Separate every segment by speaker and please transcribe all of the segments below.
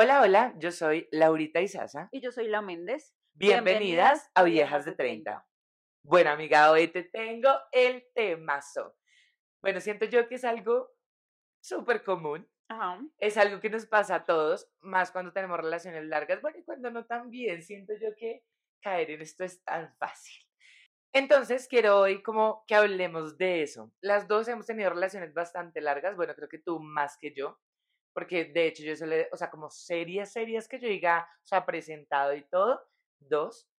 Speaker 1: Hola, hola, yo soy Laurita Izaza.
Speaker 2: Y yo soy La Méndez.
Speaker 1: Bienvenidas a Viejas de 30. Bueno, amiga, hoy te tengo el temazo. Bueno, siento yo que es algo súper común.
Speaker 2: Ajá.
Speaker 1: Es algo que nos pasa a todos, más cuando tenemos relaciones largas. Bueno, y cuando no también, siento yo que caer en esto es tan fácil. Entonces, quiero hoy como que hablemos de eso. Las dos hemos tenido relaciones bastante largas, bueno, creo que tú más que yo, porque de hecho yo solo, o sea, como series, series que yo diga, o sea, presentado y todo, dos.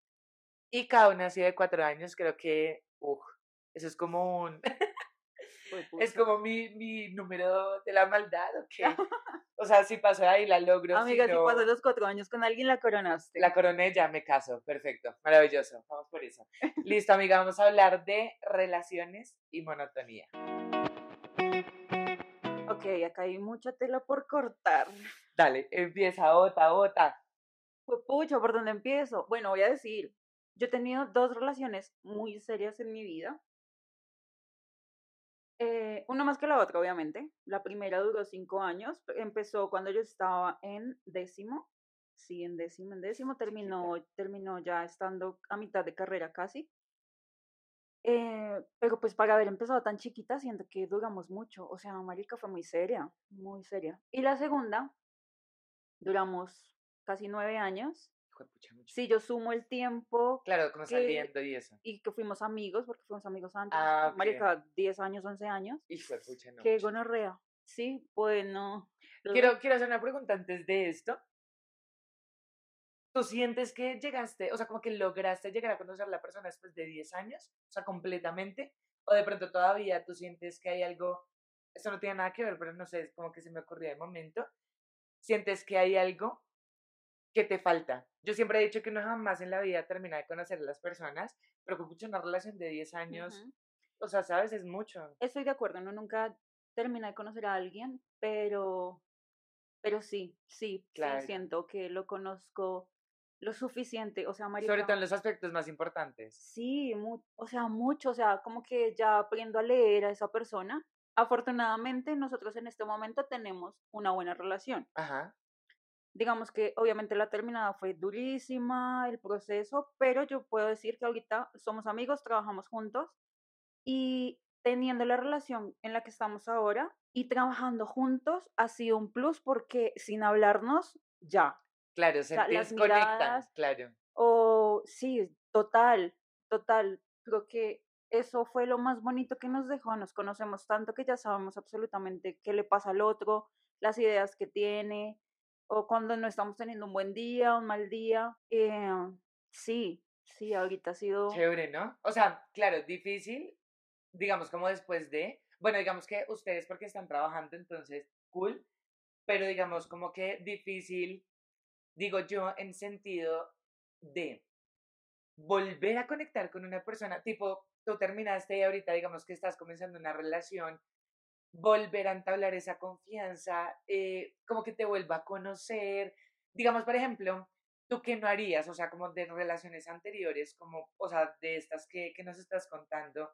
Speaker 1: Y cada una así de cuatro años, creo que, uff, eso es como un, es como mi, mi número de la maldad, ¿o qué? O sea, si pasó ahí, la logro.
Speaker 2: Amiga, si,
Speaker 1: no,
Speaker 2: pasó los cuatro años con alguien, la coronaste.
Speaker 1: La coroné, ya me caso, perfecto, maravilloso, vamos por eso. Listo, amiga, vamos a hablar de relaciones y monotonía.
Speaker 2: Ok, acá hay mucha tela por cortar.
Speaker 1: Dale, empieza, bota, bota.
Speaker 2: Pues pucha, ¿por dónde empiezo? Bueno, voy a decir, yo he tenido dos relaciones muy serias en mi vida. Eh, una más que la otra, obviamente. La primera duró cinco años. Empezó cuando yo estaba en décimo. Sí, en décimo, en décimo. Terminó, terminó ya estando a mitad de carrera casi. Eh, pero pues para haber empezado tan chiquita, siento que duramos mucho. O sea, Marica fue muy seria, muy seria. Y la segunda, duramos casi nueve años. Si yo sumo el tiempo.
Speaker 1: Claro, como saliendo y eso.
Speaker 2: Y que fuimos amigos, porque fuimos amigos antes.
Speaker 1: Ah.
Speaker 2: Marica, 10 años, 11 años.
Speaker 1: Hijo de pucha, no.
Speaker 2: Qué gonorrea. Sí, bueno. los-
Speaker 1: Quiero, quiero hacer una pregunta antes de esto. ¿Tú sientes que llegaste, o sea, como que lograste llegar a conocer a la persona después de 10 años? O sea, completamente. O de pronto todavía tú sientes que hay algo, eso no tiene nada que ver, pero no sé, es como que se me ocurrió de momento. ¿Sientes que hay algo que te falta? Yo siempre he dicho que no jamás en la vida termina de conocer a las personas, pero con mucho una relación de 10 años,
Speaker 2: Ujú.
Speaker 1: o sea, ¿sabes? Es mucho.
Speaker 2: Estoy de acuerdo, no nunca termina de conocer a alguien, pero, pero sí, sí,
Speaker 1: Claro.
Speaker 2: sí, siento que lo conozco lo suficiente, o sea,
Speaker 1: Sobre
Speaker 2: marica,
Speaker 1: todo en los aspectos más importantes.
Speaker 2: sí, mu- o sea, mucho, o sea, como que ya aprendo a leer a esa persona. Afortunadamente, nosotros en este momento tenemos una buena relación.
Speaker 1: Ajá.
Speaker 2: Digamos que obviamente la terminada fue durísima, el proceso, pero yo puedo decir que ahorita somos amigos, trabajamos juntos y teniendo la relación en la que estamos ahora y trabajando juntos ha sido un plus porque sin hablarnos ya.
Speaker 1: Claro, se
Speaker 2: sea, las
Speaker 1: desconectan,
Speaker 2: miradas-
Speaker 1: claro.
Speaker 2: O sí, total, total. Creo que eso fue lo más bonito que nos dejó. Nos conocemos tanto que ya sabemos absolutamente qué le pasa al otro, las ideas que tiene, o cuando no estamos teniendo un buen día, un mal día. Eh, sí, sí, ahorita ha sido...
Speaker 1: Chévere, ¿no? O sea, claro, difícil, digamos, como después de, bueno, digamos que ustedes porque están trabajando, entonces, cool, pero digamos como que difícil, digo yo, en sentido de volver a conectar con una persona, tipo, tú terminaste y ahorita digamos que estás comenzando una relación, volver a entablar esa confianza, eh, como que te vuelva a conocer, digamos, por ejemplo, ¿tú qué no harías? O sea, como de relaciones anteriores, como, o sea, de estas que, que nos estás contando,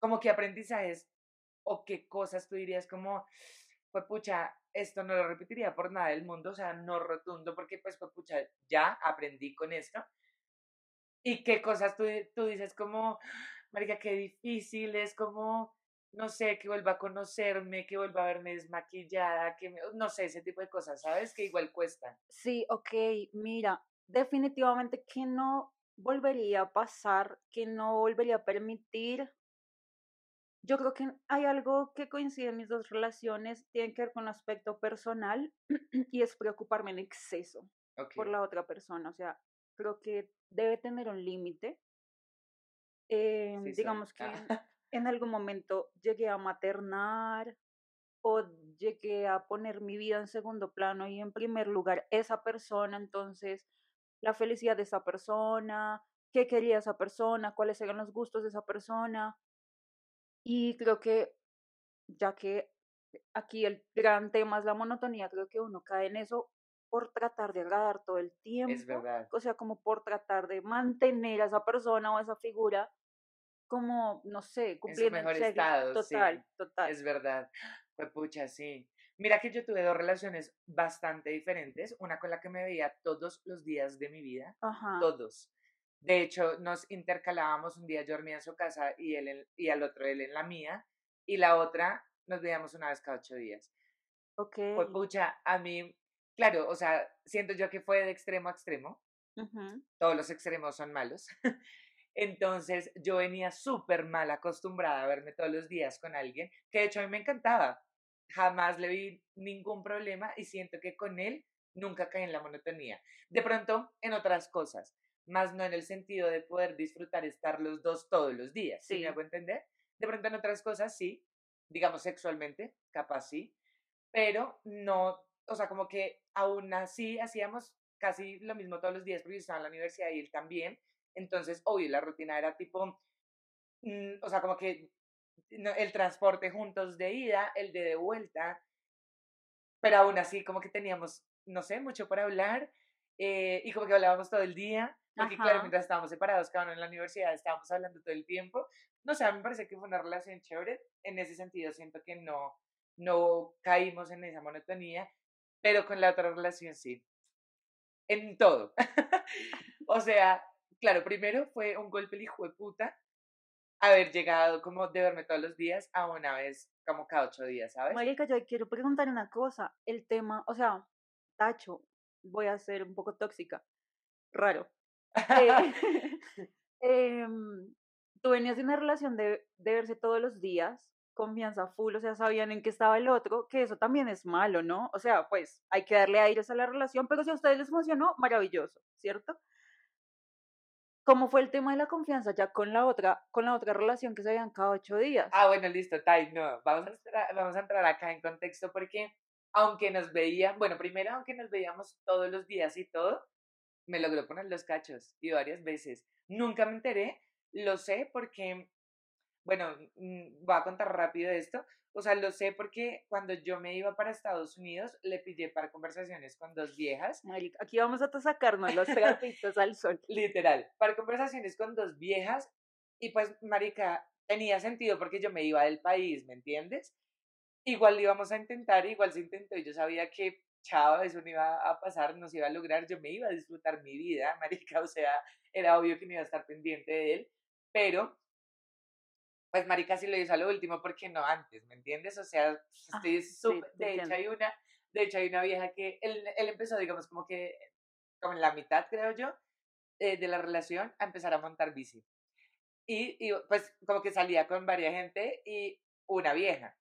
Speaker 1: como qué aprendizajes o qué cosas tú dirías como, pues pucha, esto no lo repetiría por nada del mundo, o sea, no rotundo, porque pues, pues pucha, ya aprendí con esto. Y qué cosas tú, tú dices como, marica, qué difícil, es como, no sé, que vuelva a conocerme, que vuelva a verme desmaquillada, que no sé, ese tipo de cosas, ¿sabes? Que igual cuestan.
Speaker 2: Sí, ok, mira, definitivamente que no volvería a pasar, que no volvería a permitir. Yo creo que hay algo que coincide en mis dos relaciones, tiene que ver con un aspecto personal y es preocuparme en exceso
Speaker 1: Ok.
Speaker 2: por la otra persona. O sea, creo que debe tener un límite. Eh,
Speaker 1: Sí
Speaker 2: digamos que
Speaker 1: Ah.
Speaker 2: en algún momento llegué a maternar o llegué a poner mi vida en segundo plano y en primer lugar esa persona, entonces la felicidad de esa persona, qué quería esa persona, cuáles eran los gustos de esa persona. Y creo que ya que aquí el gran tema es la monotonía, creo que uno cae en eso por tratar de agradar todo el tiempo,
Speaker 1: Es verdad.
Speaker 2: o sea, como por tratar de mantener a esa persona o a esa figura como, no sé,
Speaker 1: En su
Speaker 2: cumpliendo
Speaker 1: mejor
Speaker 2: serio.
Speaker 1: estado, sí.
Speaker 2: Total, total.
Speaker 1: Es verdad. Pues pucha, sí. Mira que yo tuve dos relaciones bastante diferentes, una con la que me veía todos los días de mi vida,
Speaker 2: Ajá.
Speaker 1: todos. De hecho, nos intercalábamos, un día yo dormía en su casa y, él en- y al otro él en la mía, y la otra nos veíamos una vez cada ocho días.
Speaker 2: Ok.
Speaker 1: Pues pucha, a mí, claro, o sea, siento yo que fue de extremo a extremo, todos los extremos son malos. Entonces yo venía súper mal acostumbrada a verme todos los días con alguien, que de hecho a mí me encantaba. Jamás le vi ningún problema y siento que con él nunca caí en la monotonía. De pronto en otras cosas, más no en el sentido de poder disfrutar estar los dos todos los días, ¿sí,
Speaker 2: Sí.
Speaker 1: me hago entender? De pronto en otras cosas sí, digamos sexualmente, capaz sí, pero no, o sea, como que aún así hacíamos casi lo mismo todos los días porque yo estaba en la universidad y él también. Entonces, obvio, la rutina era tipo, mm, o sea, como que no, el transporte juntos de ida, el de de vuelta, pero aún así como que teníamos, no sé, mucho por hablar eh, y como que hablábamos todo el día, porque claro,
Speaker 2: Ajá.
Speaker 1: mientras estábamos separados, cada uno en la universidad, estábamos hablando todo el tiempo. No sé, a mí me parece que fue una relación chévere, en ese sentido siento que no, no caímos en esa monotonía, pero con la otra relación sí, en todo. o sea, claro, primero fue un golpe el hijo de puta haber llegado como de verme todos los días a una vez como cada ocho días, ¿sabes?
Speaker 2: Marica, yo quiero preguntar una cosa. El tema, o sea, tacho, voy a ser un poco tóxica. Raro. Eh, em, tú venías de una relación de, de verse todos los días, confianza full, o sea, sabían en qué estaba el otro, que eso también es malo, ¿no? O sea, pues hay que darle aires a la relación, pero si a ustedes les funcionó, maravilloso, ¿cierto? ¿Cómo fue el tema de la confianza ya con la otra, con la otra relación que se veían cada ocho días?
Speaker 1: Ah, bueno, listo, Tai, no, vamos a, entrar, vamos a entrar acá en contexto porque aunque nos veían, bueno, primero aunque nos veíamos todos los días y todo, me logró poner los cachos y varias veces. Nunca me enteré, lo sé porque, bueno, mm, voy a contar rápido esto. O sea, lo sé porque cuando yo me iba para Estados Unidos, le pillé para conversaciones con dos viejas
Speaker 2: Marica, aquí vamos a sacarnos los trapitos al sol.
Speaker 1: literal, para conversaciones con dos viejas y pues, marica, tenía sentido porque yo me iba del país, ¿me entiendes? Igual íbamos a intentar, igual se intentó y yo sabía que, chao, eso no iba a pasar, no se iba a lograr, yo me iba a disfrutar mi vida, marica, o sea, era obvio que no iba a estar pendiente de él, pero, pues, marica, sí lo hizo a lo último, porque no antes, ¿me entiendes? O sea,
Speaker 2: Ah,
Speaker 1: estoy
Speaker 2: sí,
Speaker 1: súper, de hecho hay una, de hecho hay una vieja que, él, él empezó, digamos, como que, como en la mitad, creo yo, eh, de la relación a empezar a montar bici. Y, y, pues como que salía con varias gente y una vieja.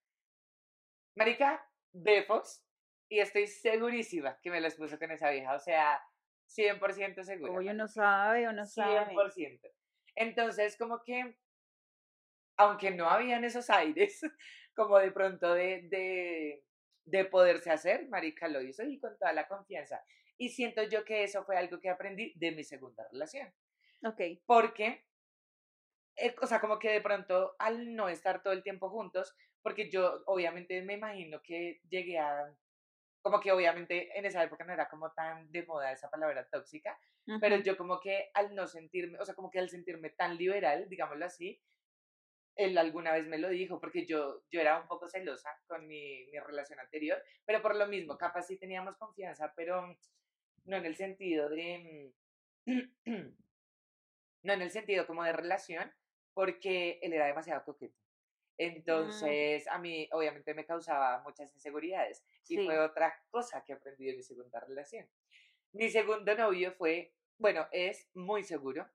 Speaker 1: Marica, Befos, y estoy segurísima que me los puso con esa vieja, o sea, 100% segura.
Speaker 2: Oye, no sabe o no sabe.
Speaker 1: 100%. Entonces, como que, aunque no habían esos aires, como de pronto de, de, de poderse hacer, Marica lo hizo y con toda la confianza. Y siento yo que eso fue algo que aprendí de mi segunda relación
Speaker 2: Ok,
Speaker 1: porque, eh, o sea, como que de pronto al no estar todo el tiempo juntos, porque yo obviamente me imagino que llegué a, como que obviamente en esa época no era como tan de moda esa palabra tóxica, pero yo como que al no sentirme, o sea, como que al sentirme tan liberal, digámoslo así, él alguna vez me lo dijo, porque yo, yo era un poco celosa con mi, mi relación anterior, pero por lo mismo, capaz sí teníamos confianza, pero no en el sentido de... mm, no en el sentido como de relación, porque él era demasiado coqueto.
Speaker 2: Mm,
Speaker 1: Entonces, a mí obviamente me causaba muchas inseguridades. Y fue otra cosa que aprendí de mi segunda relación. Mi segundo novio fue, bueno, es muy seguro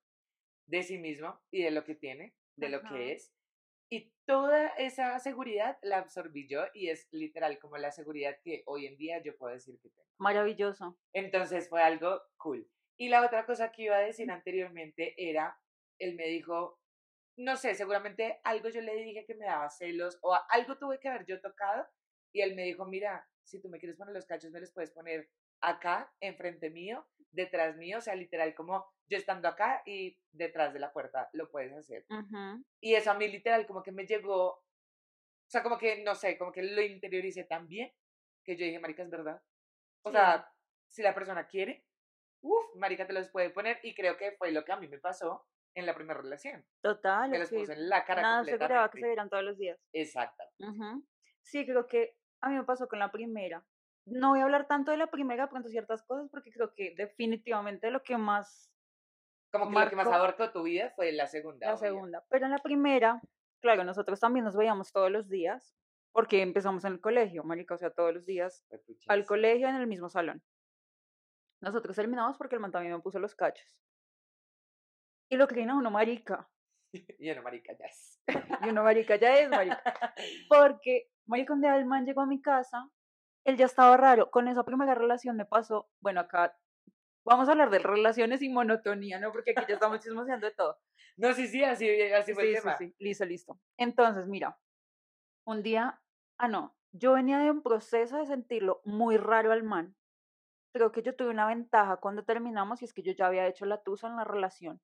Speaker 1: de sí mismo y de lo que tiene, de lo que es. Y toda esa seguridad la absorbí yo y es literal como la seguridad que hoy en día yo puedo decir que tengo.
Speaker 2: Maravilloso.
Speaker 1: Entonces fue algo cool. Y la otra cosa que iba a decir anteriormente era, él me dijo, no sé, seguramente algo yo le dije que me daba celos o algo tuve que haber yo tocado y él me dijo, mira, si tú me quieres poner los cachos, me los puedes poner acá, enfrente mío, detrás mío, o sea, literal como yo estando acá y detrás de la puerta lo puedes hacer. Y eso a mí literal como que me llegó, o sea, como que, no sé, como que lo interioricé tan bien que yo dije, marica, es verdad. O
Speaker 2: Sí,
Speaker 1: sea, si la persona quiere, uff, marica te los puede poner y creo que fue lo que a mí me pasó en la primera relación.
Speaker 2: total,
Speaker 1: Me los en la cara
Speaker 2: nada aseguraba que se vieran todos los días.
Speaker 1: Exacto.
Speaker 2: Sí, creo que a mí me pasó con la primera. No voy a hablar tanto de la primera, pronto ciertas cosas, porque creo que definitivamente lo que más...
Speaker 1: Como que lo que más
Speaker 2: marcó-
Speaker 1: abarcó tu vida fue la segunda.
Speaker 2: La segunda. Pero en la primera, claro, nosotros también nos veíamos todos los días, porque empezamos en el colegio, marica, o sea, todos los días al colegio en el mismo salón. Nosotros terminamos porque el man también me puso los cachos. Y lo creen a uno marica.
Speaker 1: Y yo no, marica, ya es.
Speaker 2: Y uno marica ya es marica. Porque, marica, un día el man llegó a mi casa, él ya estaba raro. Con esa primera relación me pasó, bueno, acá vamos a hablar de relaciones y monotonía, ¿no? Porque aquí ya estamos chismoseando de todo.
Speaker 1: No, sí, sí, así, así fue el
Speaker 2: Sí, sí, sí, listo, listo. Entonces, mira, un día, ah, no, yo venía de un proceso de sentirlo muy raro al man. Creo que yo tuve una ventaja cuando terminamos y es que yo ya había hecho la tusa en la relación.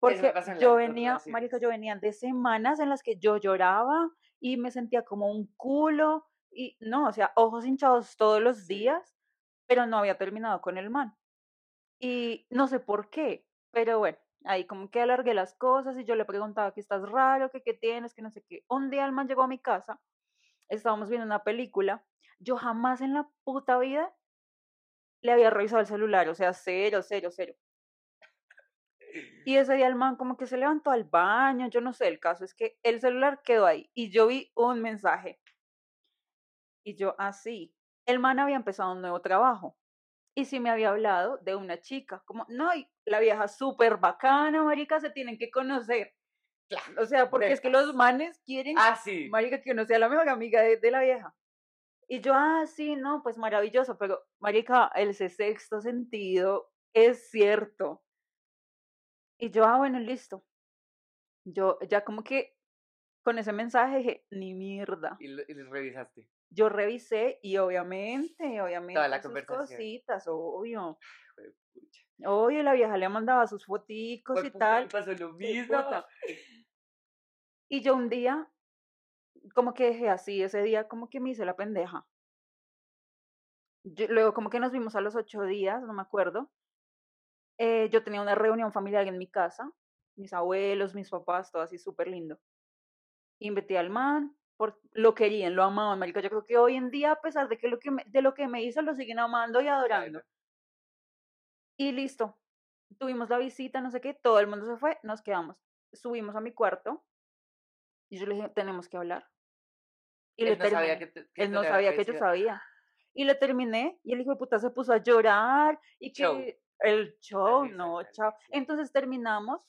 Speaker 2: Porque yo venía, marica, yo venía de semanas en las que yo lloraba y me sentía como un culo y no, o sea, ojos hinchados todos los días, pero no había terminado con el man. Y no sé por qué, pero bueno, ahí como que alargué las cosas y yo le preguntaba que estás raro, que qué tienes, que no sé qué. Un día el man llegó a mi casa, estábamos viendo una película, yo jamás en la puta vida le había revisado el celular, o sea, cero, cero, cero. Y ese día el man como que se levantó al baño, yo no sé, el caso es que el celular quedó ahí y yo vi un mensaje. Y yo así, el man había empezado un nuevo trabajo y sí me había hablado de una chica, como, no, y la vieja súper bacana, marica, se tienen que conocer.
Speaker 1: Claro,
Speaker 2: O sea, porque es que los manes quieren,
Speaker 1: Ah, sí.
Speaker 2: marica, que uno sea la mejor amiga de, de la vieja. Y yo, ah, sí, no, pues maravilloso, pero, marica, el sexto sentido es cierto. Y yo, ah, bueno, listo. Yo ya como que con ese mensaje dije, ni mierda.
Speaker 1: Y, lo- y revisaste.
Speaker 2: Yo revisé y obviamente, obviamente,
Speaker 1: la
Speaker 2: sus cositas, obvio. Obvio, la vieja le mandaba sus foticos y tal.
Speaker 1: pasó lo mismo.
Speaker 2: Y yo un día, como que dejé así, ese día como que me hice la pendeja. Yo- luego como que nos vimos a los ocho días, no me acuerdo. Eh, yo tenía una reunión familiar en mi casa, mis abuelos, mis papás, todo así súper lindo. Invité al man, por, lo querían, lo amaban, marica. Yo creo que hoy en día, a pesar de que lo que me, de lo que me hizo, lo siguen amando y adorando.
Speaker 1: Claro.
Speaker 2: Y listo. Tuvimos la visita, no sé qué, todo el mundo se fue, nos quedamos. Subimos a mi cuarto y yo le dije, tenemos que hablar. Y le
Speaker 1: Él no sabía
Speaker 2: terminé.
Speaker 1: que, te- que
Speaker 2: Él no
Speaker 1: le
Speaker 2: sabía que yo sabía. Y le terminé y el hijo de puta se puso a llorar y que
Speaker 1: Show.
Speaker 2: el show, no, chao. Entonces terminamos.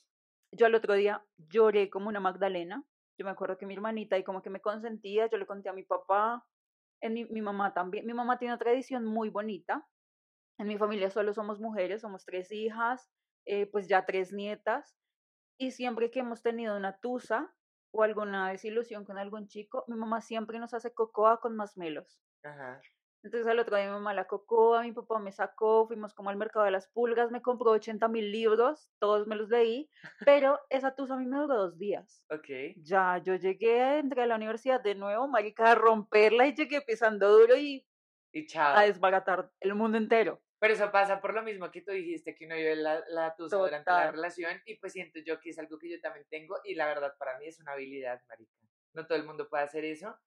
Speaker 2: Yo al otro día lloré como una Magdalena. Yo me acuerdo que mi hermanita ahí como que me consentía, yo le conté a mi papá, en mi, mi mamá también. Mi mamá tiene una tradición muy bonita. En mi familia solo somos mujeres, somos tres hijas, eh, pues ya tres nietas. Y siempre que hemos tenido una tusa o alguna desilusión con algún chico, mi mamá siempre nos hace cocoa con masmelos.
Speaker 1: Ajá.
Speaker 2: Entonces al otro día mi mamá la cocoa, mi papá me sacó, fuimos como al mercado de las pulgas, me compró 80 mil libros, todos me los leí, pero esa tusa a mí me duró dos días.
Speaker 1: Ok.
Speaker 2: Ya, yo llegué, entré a la universidad de nuevo, marica, a romperla y llegué pisando duro y
Speaker 1: Y chao.
Speaker 2: a desbaratar el mundo entero.
Speaker 1: Pero eso pasa por lo mismo que tú dijiste, que uno vive la, la tusa durante la
Speaker 2: Total.
Speaker 1: relación y pues siento yo que es algo que yo también tengo y la verdad para mí es una habilidad, marica. No todo el mundo puede hacer eso.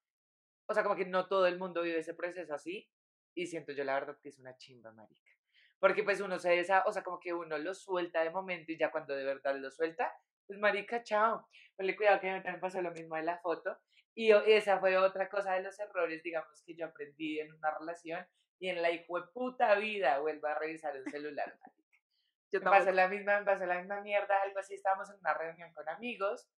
Speaker 1: O sea, como que no todo el mundo vive ese proceso así y siento yo la verdad que es una chimba, marica. Porque pues uno se desa, o sea, como que uno lo suelta de momento y ya cuando de verdad lo suelta, pues marica, chao. Ponle cuidado que también pasó lo mismo de la foto. Y esa fue otra cosa de los errores, digamos, que yo aprendí en una relación y en la hijo de puta vida vuelvo a revisar el celular.
Speaker 2: Yo
Speaker 1: Me pasó la misma, me pasó la misma mierda, algo así, estábamos en una reunión con amigos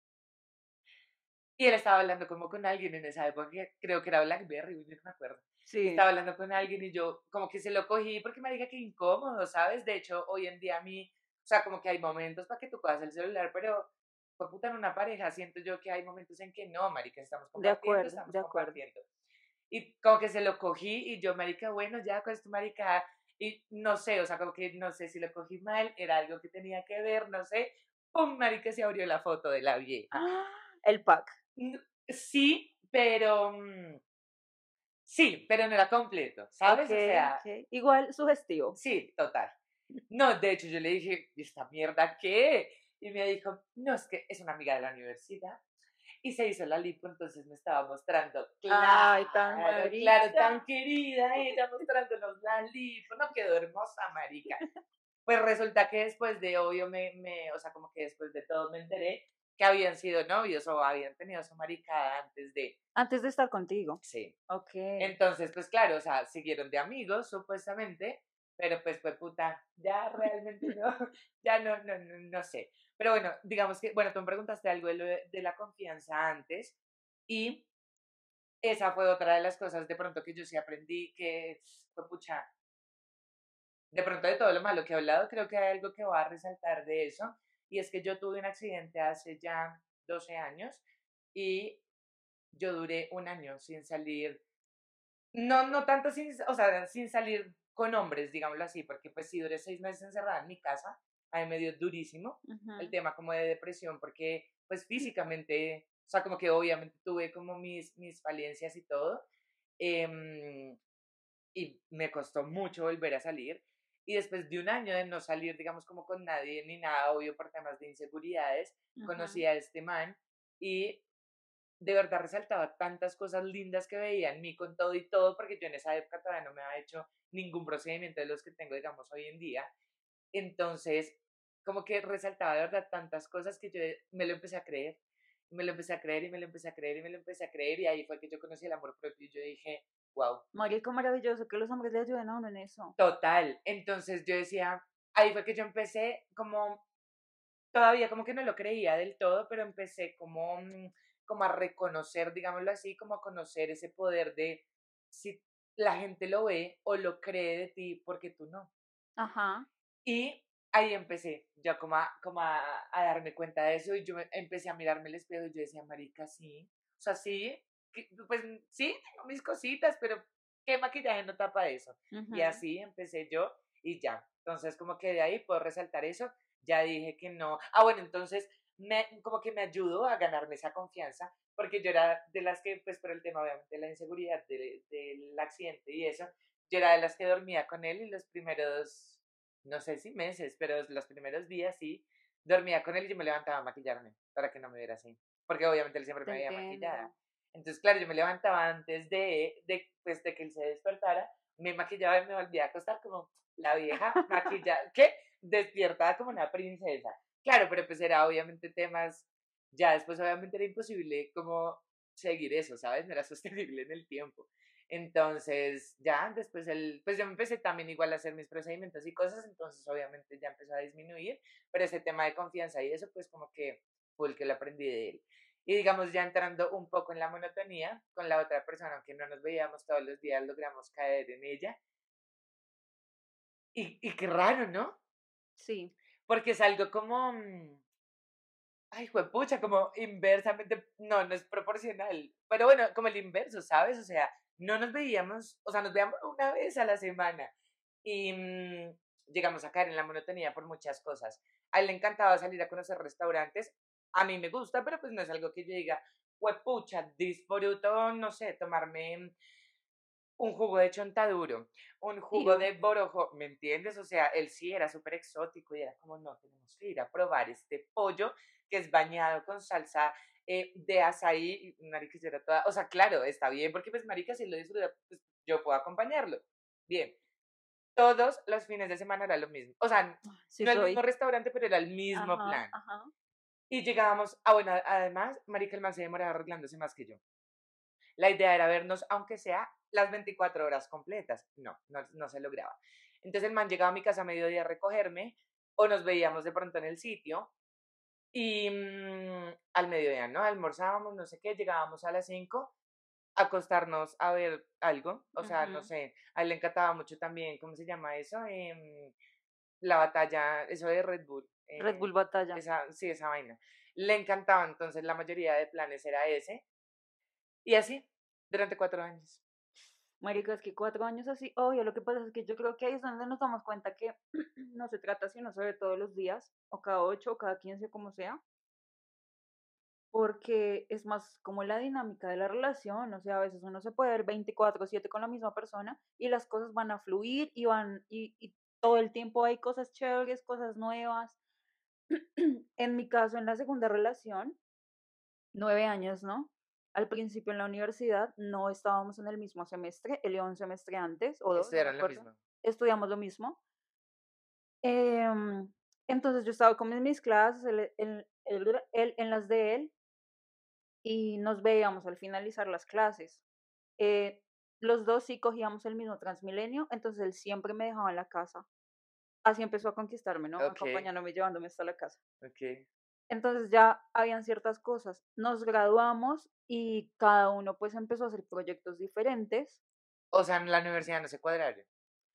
Speaker 1: y él estaba hablando como con alguien en esa época, creo que era Blackberry, yo no me acuerdo.
Speaker 2: Sí,
Speaker 1: Estaba hablando con alguien y yo como que se lo cogí porque me dije que incómodo, ¿sabes? De hecho, hoy en día a mí, o sea, como que hay momentos para que tú cojas el celular, pero por puta en una pareja siento yo que hay momentos en que no, marica, estamos
Speaker 2: De
Speaker 1: compartiendo,
Speaker 2: acuerdo,
Speaker 1: estamos
Speaker 2: de acuerdo.
Speaker 1: compartiendo. Y como que se lo cogí y yo, marica, bueno, ya, ¿cuál es tu marica? Y no sé, o sea, como que no sé si lo cogí mal, era algo que tenía que ver, no sé. ¡Pum! Marica, se abrió la foto de la vieja.
Speaker 2: ¡Ah! El pack.
Speaker 1: Sí, pero... mm, Sí, pero no era completo, ¿sabes? O sea.
Speaker 2: Igual sugestivo.
Speaker 1: sí, total. No, de hecho yo le dije, ¿y esta mierda qué? Y me dijo, no, es que es una amiga de la universidad y se hizo la lipo, entonces me estaba mostrando.
Speaker 2: Ay, tan
Speaker 1: Claro, claro, tan querida, ella mostrándonos la lipo, no quedó hermosa, marica. Pues resulta que después de, obvio, me, me, o sea, como que después de todo me enteré que habían sido novios o habían tenido su maricada antes de,
Speaker 2: Antes de estar contigo.
Speaker 1: sí.
Speaker 2: Ok.
Speaker 1: Entonces, pues claro, o sea, siguieron de amigos, supuestamente, pero pues fue puta, ya realmente no, ya no, no, no, no sé. Pero bueno, digamos que, bueno, tú me preguntaste algo de, lo de, la confianza antes y esa fue otra de las cosas de pronto que yo sí aprendí que fue pucha. De pronto de todo lo malo que he hablado, creo que hay algo que va a resaltar de eso y es que yo tuve un accidente hace ya 12 años y yo duré un año sin salir, no, no tanto sin, o sea, sin salir con hombres, digámoslo así, porque pues sí duré seis meses encerrada en mi casa, a mí me dio durísimo el
Speaker 2: Ujú.
Speaker 1: tema como de depresión, porque pues físicamente, o sea, como que obviamente tuve como mis, mis falencias y todo, em, y me costó mucho volver a salir. Y después de un año de no salir, digamos, como con nadie ni nada, obvio por temas de inseguridades, conocí a este man y de verdad resaltaba tantas cosas lindas que veía en mí con todo y todo, porque yo en esa época todavía no me había hecho ningún procedimiento de los que tengo, digamos, hoy en día. Entonces, como que resaltaba de verdad tantas cosas que yo me lo empecé a creer, me lo empecé a creer y me lo empecé a creer y me lo empecé a creer y ahí fue que yo conocí el amor propio y yo dije, wow,
Speaker 2: Marico, maravilloso que los hombres le ayuden a uno en eso.
Speaker 1: Total. Entonces yo decía, ahí fue que yo empecé como, todavía como que no lo creía del todo, pero empecé como, mm, como a reconocer, digámoslo así, como a conocer ese poder de si la gente lo ve o lo cree de ti porque tú no.
Speaker 2: Ajá.
Speaker 1: Y ahí empecé yo como a, como a, a darme cuenta de eso y yo empecé a mirarme el espejo y yo decía, marica, sí, o sea, sí, pues sí, tengo mis cositas, pero ¿qué maquillaje no tapa eso? Y así empecé yo y ya. Entonces, como que de ahí puedo resaltar eso. Ya dije que no. Ah, bueno, entonces, me, como que me ayudó a ganarme esa confianza, porque yo era de las que, pues por el tema, de la inseguridad de- del accidente y eso, yo era de las que dormía con él y los primeros, no sé si meses, pero los primeros días sí, dormía con él y yo me levantaba a maquillarme para que no me viera así. Porque obviamente él siempre me maquillado.
Speaker 2: entiendo.
Speaker 1: Entonces, claro, yo me levantaba antes de, de, pues, de que él se despertara, me maquillaba y me volvía a acostar como la vieja maquillada, ¿qué? Despiertada como una princesa. Claro, pero pues era obviamente temas, ya después obviamente era imposible como seguir eso, ¿sabes? No era sostenible en el tiempo. Entonces, ya después él, pues yo empecé también igual a hacer mis procedimientos y cosas, entonces obviamente ya empezó a disminuir, pero ese tema de confianza y eso, pues como que fue el que lo aprendí de él. Y digamos, ya entrando un poco en la monotonía con la otra persona, aunque no nos veíamos todos los días, logramos caer en ella. Y, y qué raro, ¿no?
Speaker 2: Sí.
Speaker 1: Porque es algo como. mm, Ay, juepucha, como inversamente. No, no es proporcional. Pero bueno, como el inverso, ¿sabes? O sea, no nos veíamos. O sea, nos veíamos una vez a la semana. Y mm, llegamos a caer en la monotonía por muchas cosas. A él le encantaba salir a conocer restaurantes. A mí me gusta, pero pues no es algo que yo diga, juepucha, disfruto, no sé, tomarme un jugo de chontaduro, un jugo de borojo, ¿me entiendes? O sea, él sí era súper exótico y era como, no, tenemos que ir a probar este pollo que es bañado con salsa eh, de azaí, marica, yo era toda, o sea, claro, está bien, porque pues marica, si lo disfruta, pues yo puedo acompañarlo, bien. Todos los fines de semana era lo mismo, o sea,
Speaker 2: Sí
Speaker 1: no el
Speaker 2: soy.
Speaker 1: mismo restaurante, pero era el mismo
Speaker 2: Ajá,
Speaker 1: plan.
Speaker 2: Ajá.
Speaker 1: Y llegábamos, ah, bueno, además, marica, el man se demoraba arreglándose más que yo. La idea era vernos, aunque sea las 24 horas completas. No, no, no se lograba. Entonces el man llegaba a mi casa a mediodía a recogerme o nos veíamos de pronto en el sitio y mm, al mediodía, ¿no? Almorzábamos, no sé qué, llegábamos a las 5 a acostarnos a ver algo. O sea, no sé, a él le encantaba mucho también, ¿cómo se llama eso? Em, la batalla, eso de Red Bull.
Speaker 2: Red
Speaker 1: eh,
Speaker 2: Bull Batalla.
Speaker 1: esa, sí, esa vaina. Le encantaba, entonces la mayoría de planes era ese. Y así, durante cuatro años.
Speaker 2: Marica, es que cuatro años así, obvio, lo que pasa es que yo creo que ahí es donde nos damos cuenta que no se trata si uno se ve todos los días, o cada ocho, o cada quince, como sea, porque es más como la dinámica de la relación, o sea, a veces uno se puede ver 24/7 con la misma persona y las cosas van a fluir y van, y, y todo el tiempo hay cosas chéveres, cosas nuevas. En mi caso, en la segunda relación, nueve años, ¿no? Al principio en la universidad no estábamos en el mismo semestre, él iba un semestre antes, o dos, no
Speaker 1: lo
Speaker 2: acuerdo.
Speaker 1: mismo.
Speaker 2: estudiamos lo mismo. Em, entonces yo estaba con mis- clases, él, él- él- él en las de él, y nos veíamos al finalizar las clases. Eh, los dos sí cogíamos el mismo Transmilenio, entonces él siempre me dejaba en la casa. Así empezó a conquistarme, ¿no?
Speaker 1: Ok.
Speaker 2: Acompañándome, llevándome hasta la casa.
Speaker 1: Ok.
Speaker 2: Entonces ya habían ciertas cosas. Nos graduamos y cada uno pues empezó a hacer proyectos diferentes.
Speaker 1: O sea, en la universidad no se cuadraron.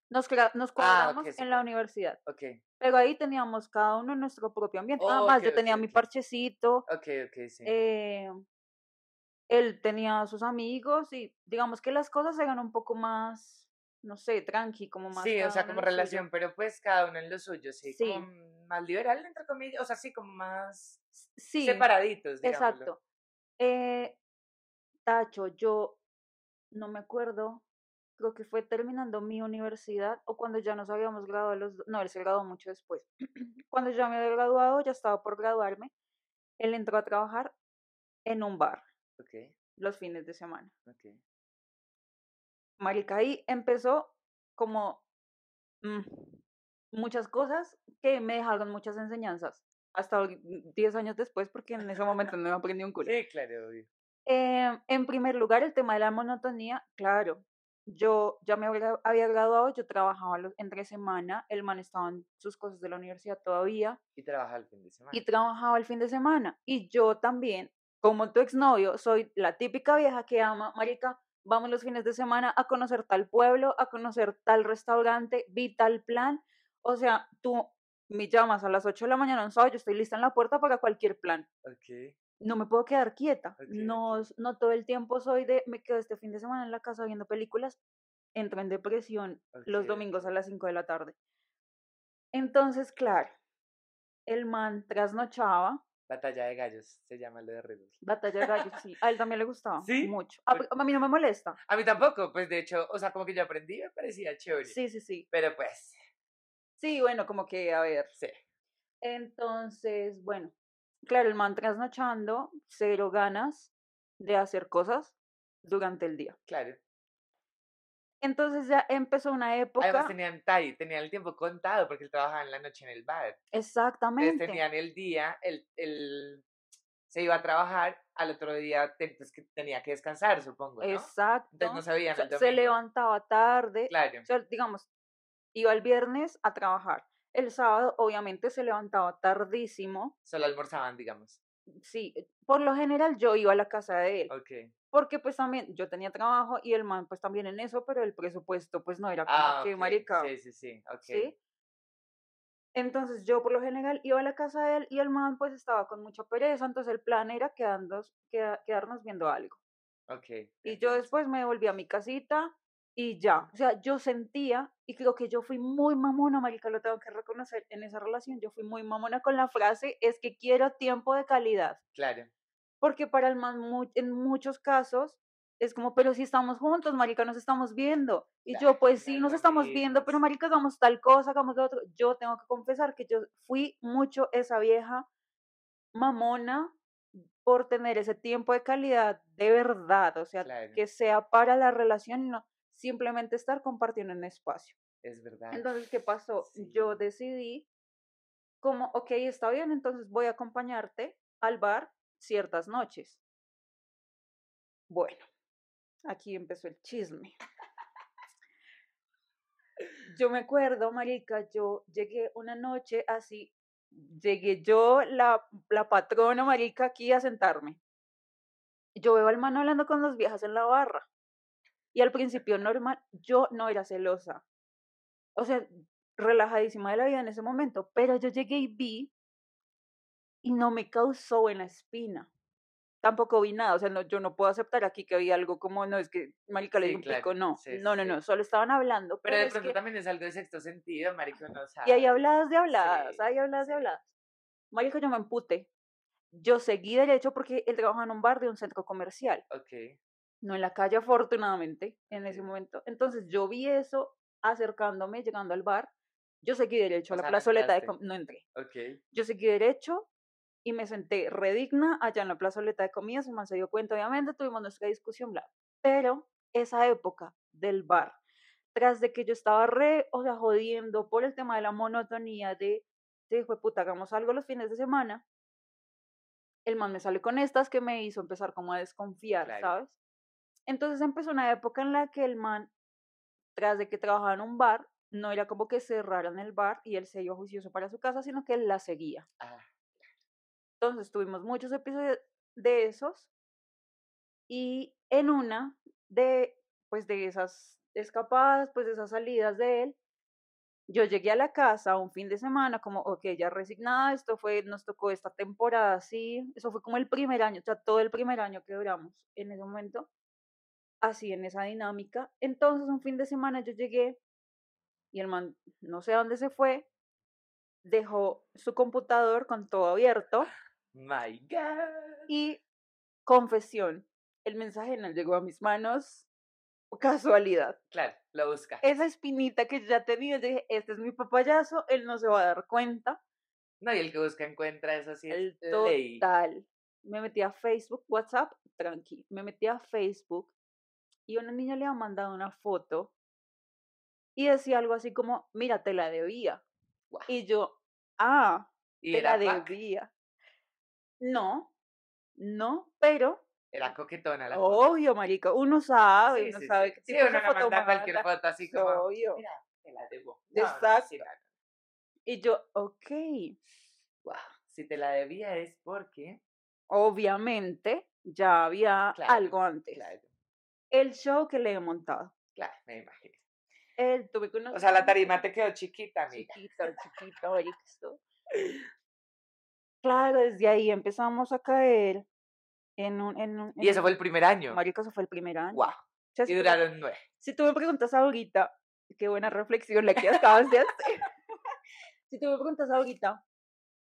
Speaker 2: Nos, nos
Speaker 1: Ah,
Speaker 2: cuadramos en la universidad.
Speaker 1: Ok.
Speaker 2: Pero ahí teníamos cada uno nuestro propio ambiente.
Speaker 1: Oh,
Speaker 2: Además,
Speaker 1: ok,
Speaker 2: yo tenía mi parchecito,
Speaker 1: Ok, ok, sí.
Speaker 2: eh, él tenía sus amigos y digamos que las cosas eran un poco más, no sé, tranqui, como más.
Speaker 1: Sí, o sea, como
Speaker 2: suyo.
Speaker 1: relación, pero pues cada uno en lo suyo, sí.
Speaker 2: Sí.
Speaker 1: Como más liberal, entre comillas. O sea, sí, como más
Speaker 2: Sí,
Speaker 1: separaditos, digámoslo.
Speaker 2: exacto. Eh, Tacho, yo no me acuerdo, creo que fue terminando mi universidad o cuando ya nos habíamos graduado los dos, no, él se graduó mucho después. Cuando ya me había graduado, ya estaba por graduarme, él entró a trabajar en un bar los fines de semana.
Speaker 1: ok.
Speaker 2: Marica, ahí empezó como mm, muchas cosas que me dejaron muchas enseñanzas. Hasta hoy, mm, 10 años después, porque en ese momento no aprendí un culo.
Speaker 1: Sí, claro, obvio.
Speaker 2: Eh, en primer lugar, el tema de la monotonía, claro. Yo ya me había graduado, yo trabajaba entre semana, el man estaba en sus cosas de la universidad todavía
Speaker 1: Y trabaja el fin de semana.
Speaker 2: y trabajaba el fin de semana. Y yo también, como tu exnovio, soy la típica vieja que ama, marica, vamos los fines de semana a conocer tal pueblo, a conocer tal restaurante, vi tal plan. O sea, tú me llamas a las 8 de la mañana un sábado, yo estoy lista en la puerta para cualquier plan no me puedo quedar quieta. No, no todo el tiempo soy de, me quedo este fin de semana en la casa viendo películas, entro en depresión los
Speaker 1: Ok,
Speaker 2: domingos a las 5 de la tarde. Entonces, claro, el man trasnochaba,
Speaker 1: Batalla de gallos, se llama lo de Bull.
Speaker 2: batalla de gallos, sí, a él también le gustaba
Speaker 1: ¿Sí?
Speaker 2: mucho. A,
Speaker 1: Por-
Speaker 2: a mí no me molesta.
Speaker 1: A mí tampoco, pues de hecho, o sea, como que yo aprendí, me parecía chévere.
Speaker 2: Sí, sí, sí.
Speaker 1: Pero pues,
Speaker 2: Sí, bueno, como que, a ver.
Speaker 1: sí.
Speaker 2: Entonces, bueno, claro, el man trasnochando, cero ganas de hacer cosas durante el día.
Speaker 1: Claro.
Speaker 2: Entonces ya empezó una época.
Speaker 1: Además tenían time, tenían el tiempo contado porque él trabajaba en la noche en el bar. Entonces
Speaker 2: Exactamente.
Speaker 1: tenían el día, el, el, se iba a trabajar, al otro día te- pues, que tenía que descansar, supongo, ¿no?
Speaker 2: Exacto.
Speaker 1: Entonces no sabían el
Speaker 2: se levantaba tarde.
Speaker 1: Claro.
Speaker 2: O sea, digamos, iba el viernes a trabajar. El sábado, obviamente, se levantaba tardísimo.
Speaker 1: Solo almorzaban, digamos.
Speaker 2: Sí, por lo general yo iba a la casa de él.
Speaker 1: Ok.
Speaker 2: Porque pues también yo tenía trabajo y el man pues también en eso, pero el presupuesto pues no era como
Speaker 1: Ah,
Speaker 2: que marica.
Speaker 1: Sí, sí, sí. Ok.
Speaker 2: ¿sí? Entonces yo por lo general iba a la casa de él y el man pues estaba con mucha pereza, entonces el plan era quedarnos, queda- quedarnos viendo algo.
Speaker 1: Ok.
Speaker 2: Y yo después me volví a mi casita y ya. O sea, yo sentía, y creo que yo fui muy mamona, marica, lo tengo que reconocer en esa relación, yo fui muy mamona con la frase, es que quiero tiempo de calidad.
Speaker 1: Claro.
Speaker 2: Porque para el man, mu- en muchos casos, es como, pero si estamos juntos, marica, nos estamos viendo. Y
Speaker 1: Claro,
Speaker 2: yo, pues sí, nos estamos viendo, pero
Speaker 1: sí.
Speaker 2: marica, hagamos tal cosa, hagamos lo otro. Yo tengo que confesar que yo fui mucho esa vieja mamona por tener ese tiempo de calidad de verdad, o sea,
Speaker 1: Claro.
Speaker 2: que sea para la relación y no simplemente estar compartiendo un espacio.
Speaker 1: Es verdad.
Speaker 2: Entonces, ¿qué pasó? Yo
Speaker 1: Sí.
Speaker 2: decidí como, ok, está bien, entonces voy a acompañarte al bar ciertas noches. Bueno, aquí empezó el chisme. Yo me acuerdo, marica, yo llegué una noche así, llegué yo, la, la patrona, marica, aquí a sentarme. Yo veo al man hablando con dos viejas en la barra. Y al principio normal, yo no era celosa. O sea, relajadísima de la vida en ese momento, pero yo llegué y vi y no me causó buena espina. Tampoco vi nada, o sea, no, yo no puedo aceptar aquí que había algo como, no, es que marica le
Speaker 1: Sí,
Speaker 2: di un
Speaker 1: claro,
Speaker 2: pico, no,
Speaker 1: sí,
Speaker 2: no, no, no, solo estaban hablando,
Speaker 1: Pero de
Speaker 2: es
Speaker 1: pronto
Speaker 2: que-
Speaker 1: también es algo de sexto sentido, marico, no
Speaker 2: y hay
Speaker 1: sabe.
Speaker 2: habladas de habladas, hay habladas de habladas. Marica, yo me emputé. Yo seguí derecho porque él trabajaba en un bar de un centro comercial,
Speaker 1: Ok.
Speaker 2: no en la calle afortunadamente, en ese momento. Entonces yo vi eso acercándome, llegando al bar, yo seguí derecho
Speaker 1: O
Speaker 2: a la
Speaker 1: sea,
Speaker 2: plazoleta de... No entré.
Speaker 1: Ok.
Speaker 2: Yo seguí derecho y me senté redigna allá en la plazoleta de comidas, el man se dio cuenta, obviamente, tuvimos nuestra discusión, bla. Pero esa época del bar, tras de que yo estaba re, o sea, jodiendo por el tema de la monotonía de, de hijo de puta, hagamos algo los fines de semana, el man me sale con estas que me hizo empezar como a desconfiar,
Speaker 1: Claro.
Speaker 2: ¿sabes? Entonces empezó una época en la que el man, tras de que trabajaba en un bar, no era como que cerraran el bar y él se iba juicioso para su casa, sino que él la seguía.
Speaker 1: Ah,
Speaker 2: Entonces tuvimos muchos episodios de esos y en una de pues de esas escapadas, pues de esas salidas de él, yo llegué a la casa un fin de semana como, ok, ya resignada, esto fue, nos tocó esta temporada así, eso fue como el primer año, o sea, todo el primer año que duramos en ese momento, así en esa dinámica. Entonces un fin de semana yo llegué y el man, no sé a dónde se fue, dejó su computador con todo abierto
Speaker 1: my God.
Speaker 2: y confesión, el mensaje no llegó a mis manos, casualidad.
Speaker 1: Claro, lo busca.
Speaker 2: Esa espinita que ya tenía, yo dije, este es mi papayazo, él no se va a dar cuenta.
Speaker 1: No, y el que busca encuentra, eso sí
Speaker 2: El
Speaker 1: es ley.
Speaker 2: total. Me metí a Facebook, WhatsApp, tranqui. Me metí a Facebook y una niña le ha mandado una foto y decía algo así como, mira, te la debía. Y yo, ah,
Speaker 1: Y
Speaker 2: te la debía. No, no, pero
Speaker 1: era coquetona la foto.
Speaker 2: Obvio, marica, uno sabe,
Speaker 1: Sí,
Speaker 2: uno
Speaker 1: sí,
Speaker 2: sabe qué
Speaker 1: Sí, uno no
Speaker 2: foto
Speaker 1: manda cualquier foto así como,
Speaker 2: Obvio.
Speaker 1: mira, te la debo. No,
Speaker 2: Exacto.
Speaker 1: no.
Speaker 2: Y yo, ok,
Speaker 1: Guau, Si te la debía es porque,
Speaker 2: obviamente ya había
Speaker 1: Claro,
Speaker 2: algo antes.
Speaker 1: claro,
Speaker 2: El show que le he montado.
Speaker 1: claro, me imagino.
Speaker 2: Él tuve que
Speaker 1: O sea, la tarima te quedó chiquita, amiga.
Speaker 2: Chiquito, chiquito, marica, esto. Claro, desde ahí empezamos a caer en un... En un
Speaker 1: Y
Speaker 2: en un-
Speaker 1: fue el primer año.
Speaker 2: Marica, eso fue el primer año.
Speaker 1: Guau.
Speaker 2: O sea, si
Speaker 1: Y
Speaker 2: tú-
Speaker 1: duraron nueve.
Speaker 2: Si tú me preguntas ahorita, qué buena reflexión la que acabas de hacer. si tú me preguntas ahorita,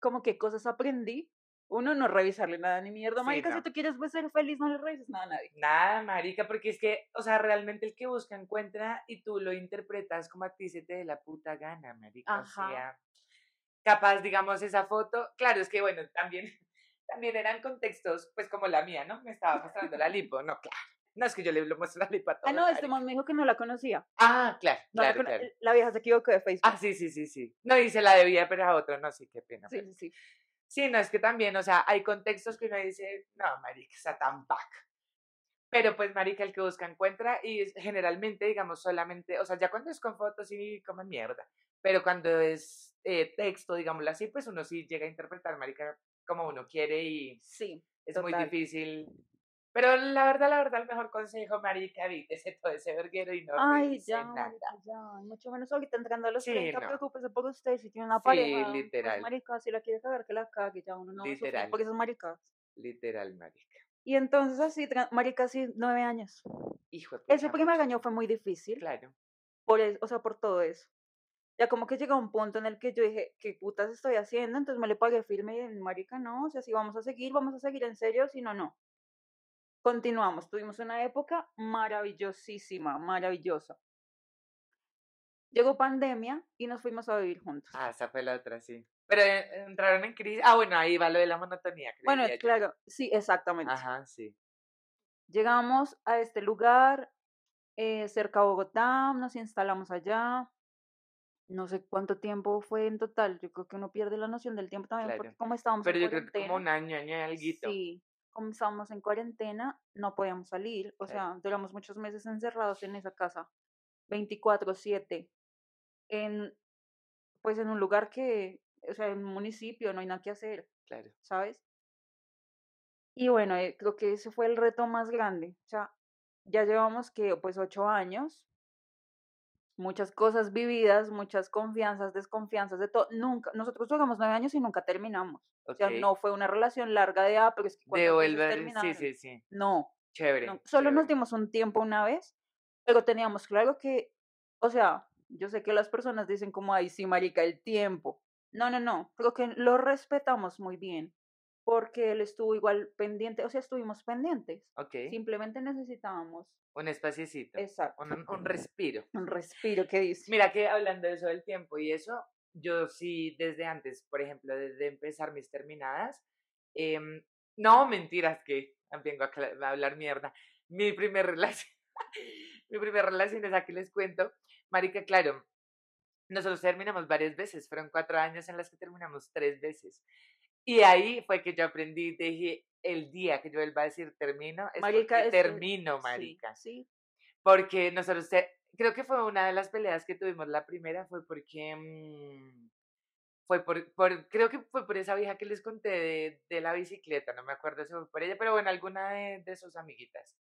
Speaker 2: como qué cosas aprendí, uno no revisarle nada ni mierda,
Speaker 1: Sí,
Speaker 2: marica,
Speaker 1: no.
Speaker 2: si tú quieres pues, ser feliz, no le revises nada a nadie.
Speaker 1: Nada, marica, porque es que, o sea, realmente el que busca encuentra y tú lo interpretas como a ti se te dé la puta gana, marica.
Speaker 2: Ajá.
Speaker 1: O sea, capaz, digamos, esa foto, claro, es que bueno, también, también eran contextos, pues como la mía, ¿no? Me estaba mostrando la lipo, no, claro. No, es que yo le lo muestro la lipo a todos.
Speaker 2: Ah, no, este man me dijo que no la conocía.
Speaker 1: Ah, claro,
Speaker 2: No la
Speaker 1: claro, claro.
Speaker 2: La vieja se equivocó de Facebook.
Speaker 1: Ah, sí, sí, sí, sí. No, y se la debía, pero a otro, no, sí, qué pena.
Speaker 2: sí,
Speaker 1: pero-
Speaker 2: sí, sí.
Speaker 1: Sí, no, es que también, o sea, hay contextos que uno dice, no, marica, está tan pack. Pero pues, marica, el que busca encuentra y generalmente, digamos, solamente, o sea, ya cuando es con fotos sí como mierda, pero cuando es eh, texto, digámoslo así, pues uno sí llega a interpretar, marica, como uno quiere y
Speaker 2: Sí,
Speaker 1: es muy
Speaker 2: total.
Speaker 1: difícil. Pero la verdad, la verdad, el mejor consejo, marica, evítese todo ese verguero y no
Speaker 2: Ay, ya,
Speaker 1: nada.
Speaker 2: ya. Mucho menos ahorita entrando a los
Speaker 1: Sí,
Speaker 2: 30,
Speaker 1: no.
Speaker 2: preocúpese por usted. Si tiene una
Speaker 1: Sí,
Speaker 2: pareja, pues,
Speaker 1: literal.
Speaker 2: marica, si la quiere cagar, que la cague, ya uno no
Speaker 1: Literal.
Speaker 2: por esas maricas.
Speaker 1: Literal, marica.
Speaker 2: Y entonces así, marica, así, nueve años.
Speaker 1: Hijo de
Speaker 2: Ese
Speaker 1: pucha,
Speaker 2: primer
Speaker 1: mucho.
Speaker 2: año fue muy difícil,
Speaker 1: Claro.
Speaker 2: por es- o sea, por todo eso. Ya como que llegó un punto en el que yo dije, ¿qué putas estoy haciendo? Entonces me le pagué firme y dije, marica, no, o sea, si vamos a seguir, vamos a seguir en serio, si no, no. Continuamos, tuvimos una época maravillosísima, maravillosa. Llegó pandemia y nos fuimos a vivir juntos.
Speaker 1: Ah, esa fue la otra, sí. Pero eh, entraron en crisis. Ah, bueno, ahí va lo de la monotonía.
Speaker 2: bueno,
Speaker 1: yo.
Speaker 2: claro, sí, exactamente.
Speaker 1: Ajá, sí.
Speaker 2: Llegamos a este lugar eh, cerca a Bogotá, nos instalamos allá. No sé cuánto tiempo fue en total. Yo creo que uno pierde la noción del tiempo también, porque
Speaker 1: Claro.
Speaker 2: como estábamos
Speaker 1: Pero
Speaker 2: en
Speaker 1: yo creo que como un
Speaker 2: cuarentena,
Speaker 1: año, año y alguito.
Speaker 2: Sí, como estábamos en cuarentena, no podíamos salir. O
Speaker 1: Claro.
Speaker 2: sea, duramos muchos meses encerrados en esa casa, 24/7, en, pues en un lugar que, o sea, en un municipio, no hay nada que hacer.
Speaker 1: Claro.
Speaker 2: ¿sabes? Y bueno, eh, creo que ese fue el reto más grande. O sea, ya llevamos que pues ocho años, muchas cosas vividas, muchas confianzas, desconfianzas, de todo. Nunca, nosotros duramos nueve años y nunca terminamos. O sea, no fue una relación larga de, ah, pero es que ¿cuántas veces
Speaker 1: Devuelven. Sí,
Speaker 2: terminaron?".
Speaker 1: sí, sí.
Speaker 2: No,
Speaker 1: Chévere.
Speaker 2: no, solo nos
Speaker 1: chévere.
Speaker 2: dimos un tiempo una vez, pero teníamos claro que, o sea, yo sé que las personas dicen como, ay, sí, marica, el tiempo. No, no, no, creo que lo respetamos muy bien, porque él estuvo igual pendiente, o sea, estuvimos pendientes.
Speaker 1: Ok.
Speaker 2: Simplemente necesitábamos,
Speaker 1: Un espaciecito.
Speaker 2: exacto,
Speaker 1: Un, un respiro.
Speaker 2: un respiro que dice.
Speaker 1: Mira que hablando de eso del tiempo y eso, yo sí desde antes, por ejemplo, desde empezar mis terminadas, Em, no, mentiras, que vengo a, a hablar mierda. Mi primer relación, mi primer relación es aquí les cuento. Marica, claro, nosotros terminamos varias veces, fueron cuatro años en las que terminamos tres veces. Y ahí fue que yo aprendí, dije, el día que yo vuelva a decir termino, es marica, termino, marica.
Speaker 2: Sí,
Speaker 1: Porque nosotros, creo que fue una de las peleas que tuvimos, la primera fue porque, mm, fue por, por, creo que fue por esa vieja que les conté de, de la bicicleta, no me acuerdo si fue por ella, pero bueno, alguna de, de sus amiguitas.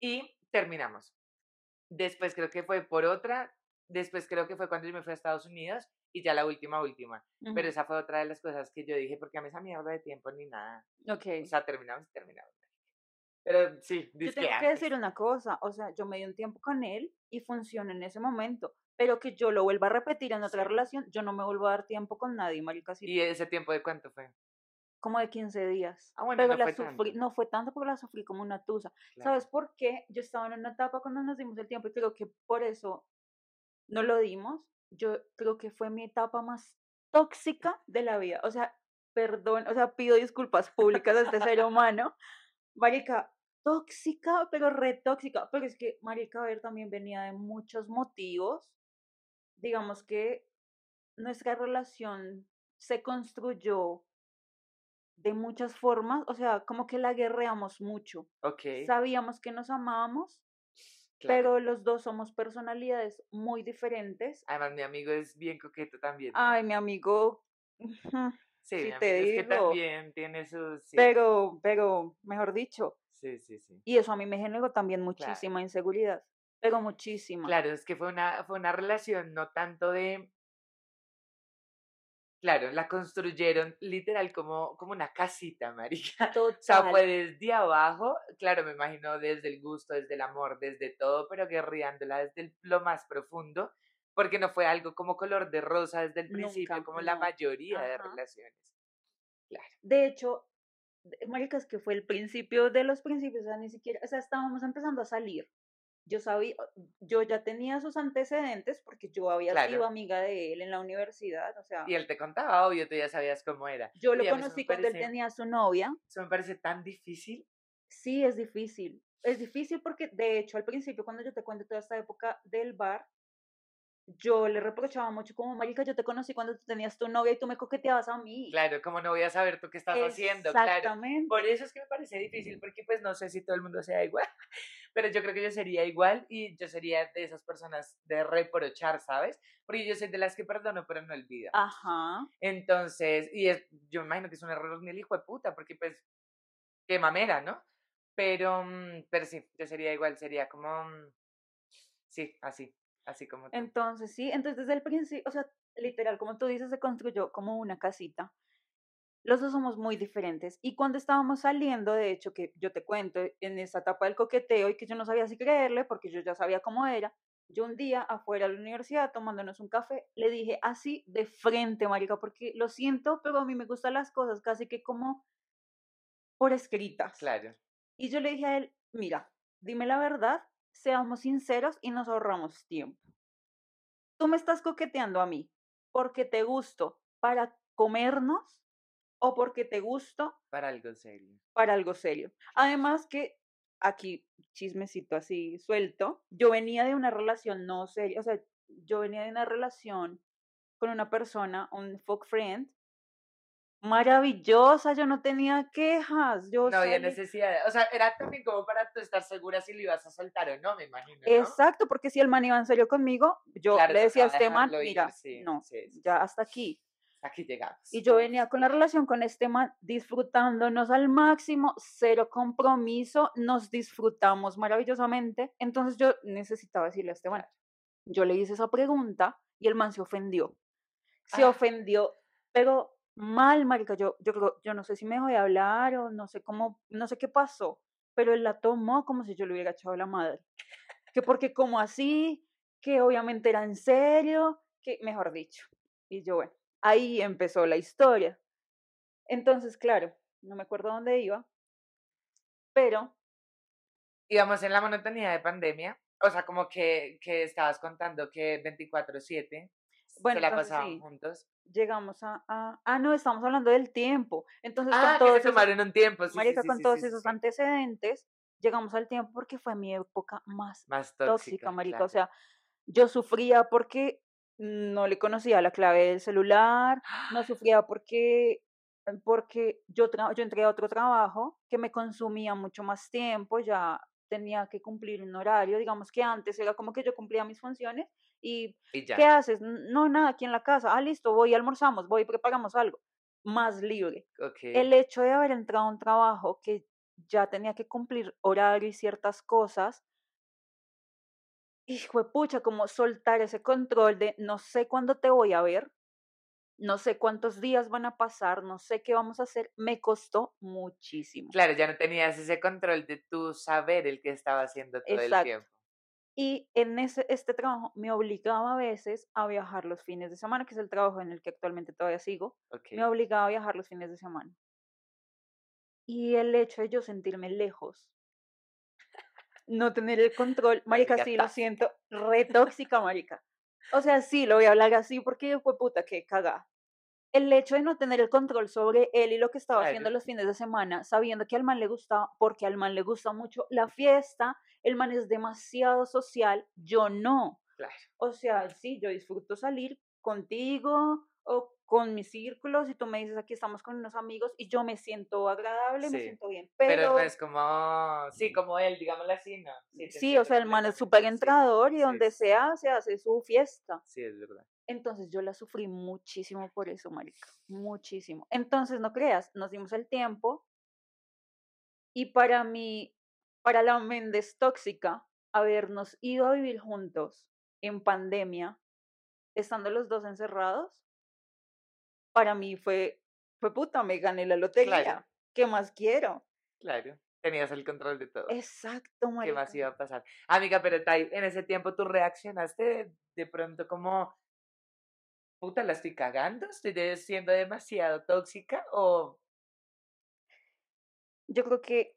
Speaker 1: Y terminamos. Después creo que fue por otra, después creo que fue cuando yo me fui a Estados Unidos y ya la última, última. Pero esa fue otra de las cosas que yo dije, porque a mí esa mierda de tiempo ni nada.
Speaker 2: Ok.
Speaker 1: O sea, terminamos y terminamos. Pero sí,
Speaker 2: Yo tengo que decir una cosa, o sea, yo me di un tiempo con él y funcionó en ese momento, pero que yo lo vuelva a repetir en otra relación, yo no me vuelvo a dar tiempo con nadie, marica.
Speaker 1: ¿Y ese tiempo de cuánto fue?
Speaker 2: Como de 15 días.
Speaker 1: Ah, bueno,
Speaker 2: pero
Speaker 1: no
Speaker 2: la
Speaker 1: fue
Speaker 2: sufrí,
Speaker 1: tanto.
Speaker 2: no fue tanto porque la sufrí como una tusa.
Speaker 1: Claro.
Speaker 2: ¿Sabes por qué? Yo estaba en una etapa cuando nos dimos el tiempo y creo que por eso no lo dimos. Yo creo que fue mi etapa más tóxica de la vida. O sea, perdón, o sea, pido disculpas públicas a este ser humano. Marica, tóxica, pero re tóxica. Pero es que, Marica, a ver, también venía de muchos motivos. Digamos que nuestra relación se construyó de muchas formas, o sea, como que la guerreamos mucho.
Speaker 1: Ok.
Speaker 2: Sabíamos que nos amábamos,
Speaker 1: claro.
Speaker 2: pero los dos somos personalidades muy diferentes.
Speaker 1: Además, mi amigo es bien coqueto también. ¿no?
Speaker 2: Ay, mi amigo,
Speaker 1: sí, mi
Speaker 2: te
Speaker 1: amigo es que
Speaker 2: digo.
Speaker 1: también tiene sus... sí,
Speaker 2: pero, pero, mejor dicho,
Speaker 1: Sí, sí, sí.
Speaker 2: y eso a mí me generó también muchísima inseguridad, pero muchísima.
Speaker 1: Claro, es que fue una, fue una relación no tanto de... Claro, la construyeron literal como, como una casita, marica. O sea,
Speaker 2: Total.
Speaker 1: fue desde abajo, claro, me imagino desde el gusto, desde el amor, desde todo, pero guerreándola desde el- lo más profundo, porque no fue algo como color de rosa desde el principio,
Speaker 2: Nunca,
Speaker 1: como la mayoría de relaciones. Claro.
Speaker 2: De hecho, marica, es que fue el principio de los principios, o sea, ni siquiera, o sea, estábamos empezando a salir. Yo sabía, yo ya tenía sus antecedentes porque yo había
Speaker 1: Claro.
Speaker 2: sido amiga de él en la universidad, o sea,
Speaker 1: Y él te contaba, obvio, tú ya sabías cómo era.
Speaker 2: yo lo
Speaker 1: a
Speaker 2: conocí cuando él tenía su novia.
Speaker 1: Eso me parece tan difícil.
Speaker 2: Sí, es difícil. Es difícil porque, de hecho, al principio, cuando yo te cuento toda esta época del bar, yo le reprochaba mucho como, marica, yo te conocí cuando tú tenías tu novia y tú me coqueteabas a mí.
Speaker 1: Claro, como no voy a saber tú qué estás haciendo, claro.
Speaker 2: Exactamente.
Speaker 1: Por eso es que me parece difícil, porque pues no sé si todo el mundo sea igual, pero yo creo que yo sería igual y yo sería de esas personas de reprochar, ¿sabes? Porque yo soy de las que perdono, pero no olvido.
Speaker 2: Ajá.
Speaker 1: Entonces, y es, yo me imagino que es un error ni el hijo de puta, porque pues, qué mamera, ¿no? Pero, mm, pero sí, yo sería igual, sería como, mm, sí, así, así como tú.
Speaker 2: Entonces, sí, entonces desde el principio, o sea, literal, como tú dices, se construyó como una casita. Los dos somos muy diferentes. Y cuando estábamos saliendo, de hecho, que yo te cuento, en esa etapa del coqueteo y que yo no sabía si creerle, porque yo ya sabía cómo era, yo un día afuera de la universidad tomándonos un café, le dije así de frente, marica, porque lo siento, pero a mí me gustan las cosas casi que como por escritas.
Speaker 1: Claro,
Speaker 2: Y yo le dije a él, mira, dime la verdad, seamos sinceros y nos ahorramos tiempo. Tú me estás coqueteando a mí porque te gusto para comernos o porque te gusto
Speaker 1: para algo serio.
Speaker 2: para algo serio. Además que aquí, chismecito así suelto, yo venía de una relación no seria, o sea, yo venía de una relación con una persona, un fuck friend, maravillosa, yo no tenía quejas, yo
Speaker 1: No había necesidad, o sea, era también como para tú estar segura si lo ibas a soltar o no, me imagino, ¿no?
Speaker 2: Exacto, porque si el man iba en serio conmigo, yo
Speaker 1: Claro,
Speaker 2: le decía a este man,
Speaker 1: ir,
Speaker 2: mira,
Speaker 1: sí,
Speaker 2: no,
Speaker 1: sí, sí,
Speaker 2: ya hasta aquí.
Speaker 1: Aquí llegamos.
Speaker 2: Y yo venía con la relación con este man disfrutándonos al máximo, cero compromiso, nos disfrutamos maravillosamente. Entonces yo necesitaba decirle a este man, yo le hice esa pregunta y el man se ofendió. Se
Speaker 1: Ah.
Speaker 2: ofendió, pero mal, marica, yo, yo creo, yo no sé si me dejó de hablar o no sé cómo, no sé qué pasó, pero él la tomó como si yo le hubiera echado la madre. Que porque como así, que obviamente era en serio, que mejor dicho. Y yo, bueno, ahí empezó la historia. Entonces, claro, no me acuerdo dónde iba, pero
Speaker 1: Íbamos en la monotonía de pandemia, o sea, como que, que estabas contando que 24/7
Speaker 2: Bueno,
Speaker 1: se la
Speaker 2: entonces
Speaker 1: pasaban
Speaker 2: sí.
Speaker 1: juntos.
Speaker 2: llegamos a, a- Ah, no, estamos hablando del tiempo. Entonces,
Speaker 1: Ah,
Speaker 2: con todos
Speaker 1: se
Speaker 2: esos,
Speaker 1: tomaron un tiempo, sí, sí,
Speaker 2: marica,
Speaker 1: sí,
Speaker 2: con todos esos antecedentes, llegamos al tiempo porque fue mi época más
Speaker 1: Más
Speaker 2: tóxica,
Speaker 1: tóxica,
Speaker 2: marica. O sea, yo sufría porque no le conocía la clave del celular, no sufría porque porque yo, tra- yo entré a otro trabajo que me consumía mucho más tiempo, ya tenía que cumplir un horario, digamos que antes era como que yo cumplía mis funciones y
Speaker 1: Y
Speaker 2: ¿qué haces? "N- No, nada, aquí en la casa, ah, listo, voy almorzamos, voy preparamos algo, más libre.
Speaker 1: ok.
Speaker 2: El hecho de haber entrado a un trabajo que ya tenía que cumplir horario y ciertas cosas, hijo de pucha, como soltar ese control de no sé cuándo te voy a ver, no sé cuántos días van a pasar, no sé qué vamos a hacer, me costó muchísimo.
Speaker 1: Claro, ya no tenías ese control de tu saber el que estaba haciendo todo el
Speaker 2: Exacto.
Speaker 1: tiempo.
Speaker 2: Y en ese, este trabajo me obligaba a veces a viajar los fines de semana, que es el trabajo en el que actualmente todavía sigo,
Speaker 1: Ok.
Speaker 2: me obligaba a viajar los fines de semana. Y el hecho de yo sentirme lejos, no tener el control, marica,
Speaker 1: Marica
Speaker 2: sí, lo siento, re tóxica, marica. O sea, sí, lo voy a hablar así porque fue puta, que caga. El hecho de no tener el control sobre él y lo que estaba haciendo los fines de semana, sabiendo que al man le gusta, porque al man le gusta mucho la fiesta, el man es demasiado social, yo no.
Speaker 1: Claro.
Speaker 2: O sea, sí, yo disfruto salir contigo o con mis círculos y tú me dices aquí estamos con unos amigos y yo me siento agradable, me siento bien.
Speaker 1: Pero,
Speaker 2: Pero,
Speaker 1: es como, sí, como él, digámoslo así, ¿no? Sí,
Speaker 2: o sea, el man es súper
Speaker 1: sí,
Speaker 2: entrador y donde sea se hace su fiesta.
Speaker 1: Sí, es verdad.
Speaker 2: Entonces yo la sufrí muchísimo por eso, marica, muchísimo. Entonces, no creas, nos dimos el tiempo y para mí, para la Méndez tóxica, habernos ido a vivir juntos en pandemia, estando los dos encerrados, para mí fue, fue puta, me gané la lotería. ¿Qué más quiero?
Speaker 1: Claro. Tenías el control de todo.
Speaker 2: Exacto,
Speaker 1: ¿Qué
Speaker 2: marica.
Speaker 1: más iba a pasar? Amiga, pero en ese tiempo tú reaccionaste de, de pronto como, puta, la estoy cagando, estoy siendo demasiado tóxica o
Speaker 2: Yo creo que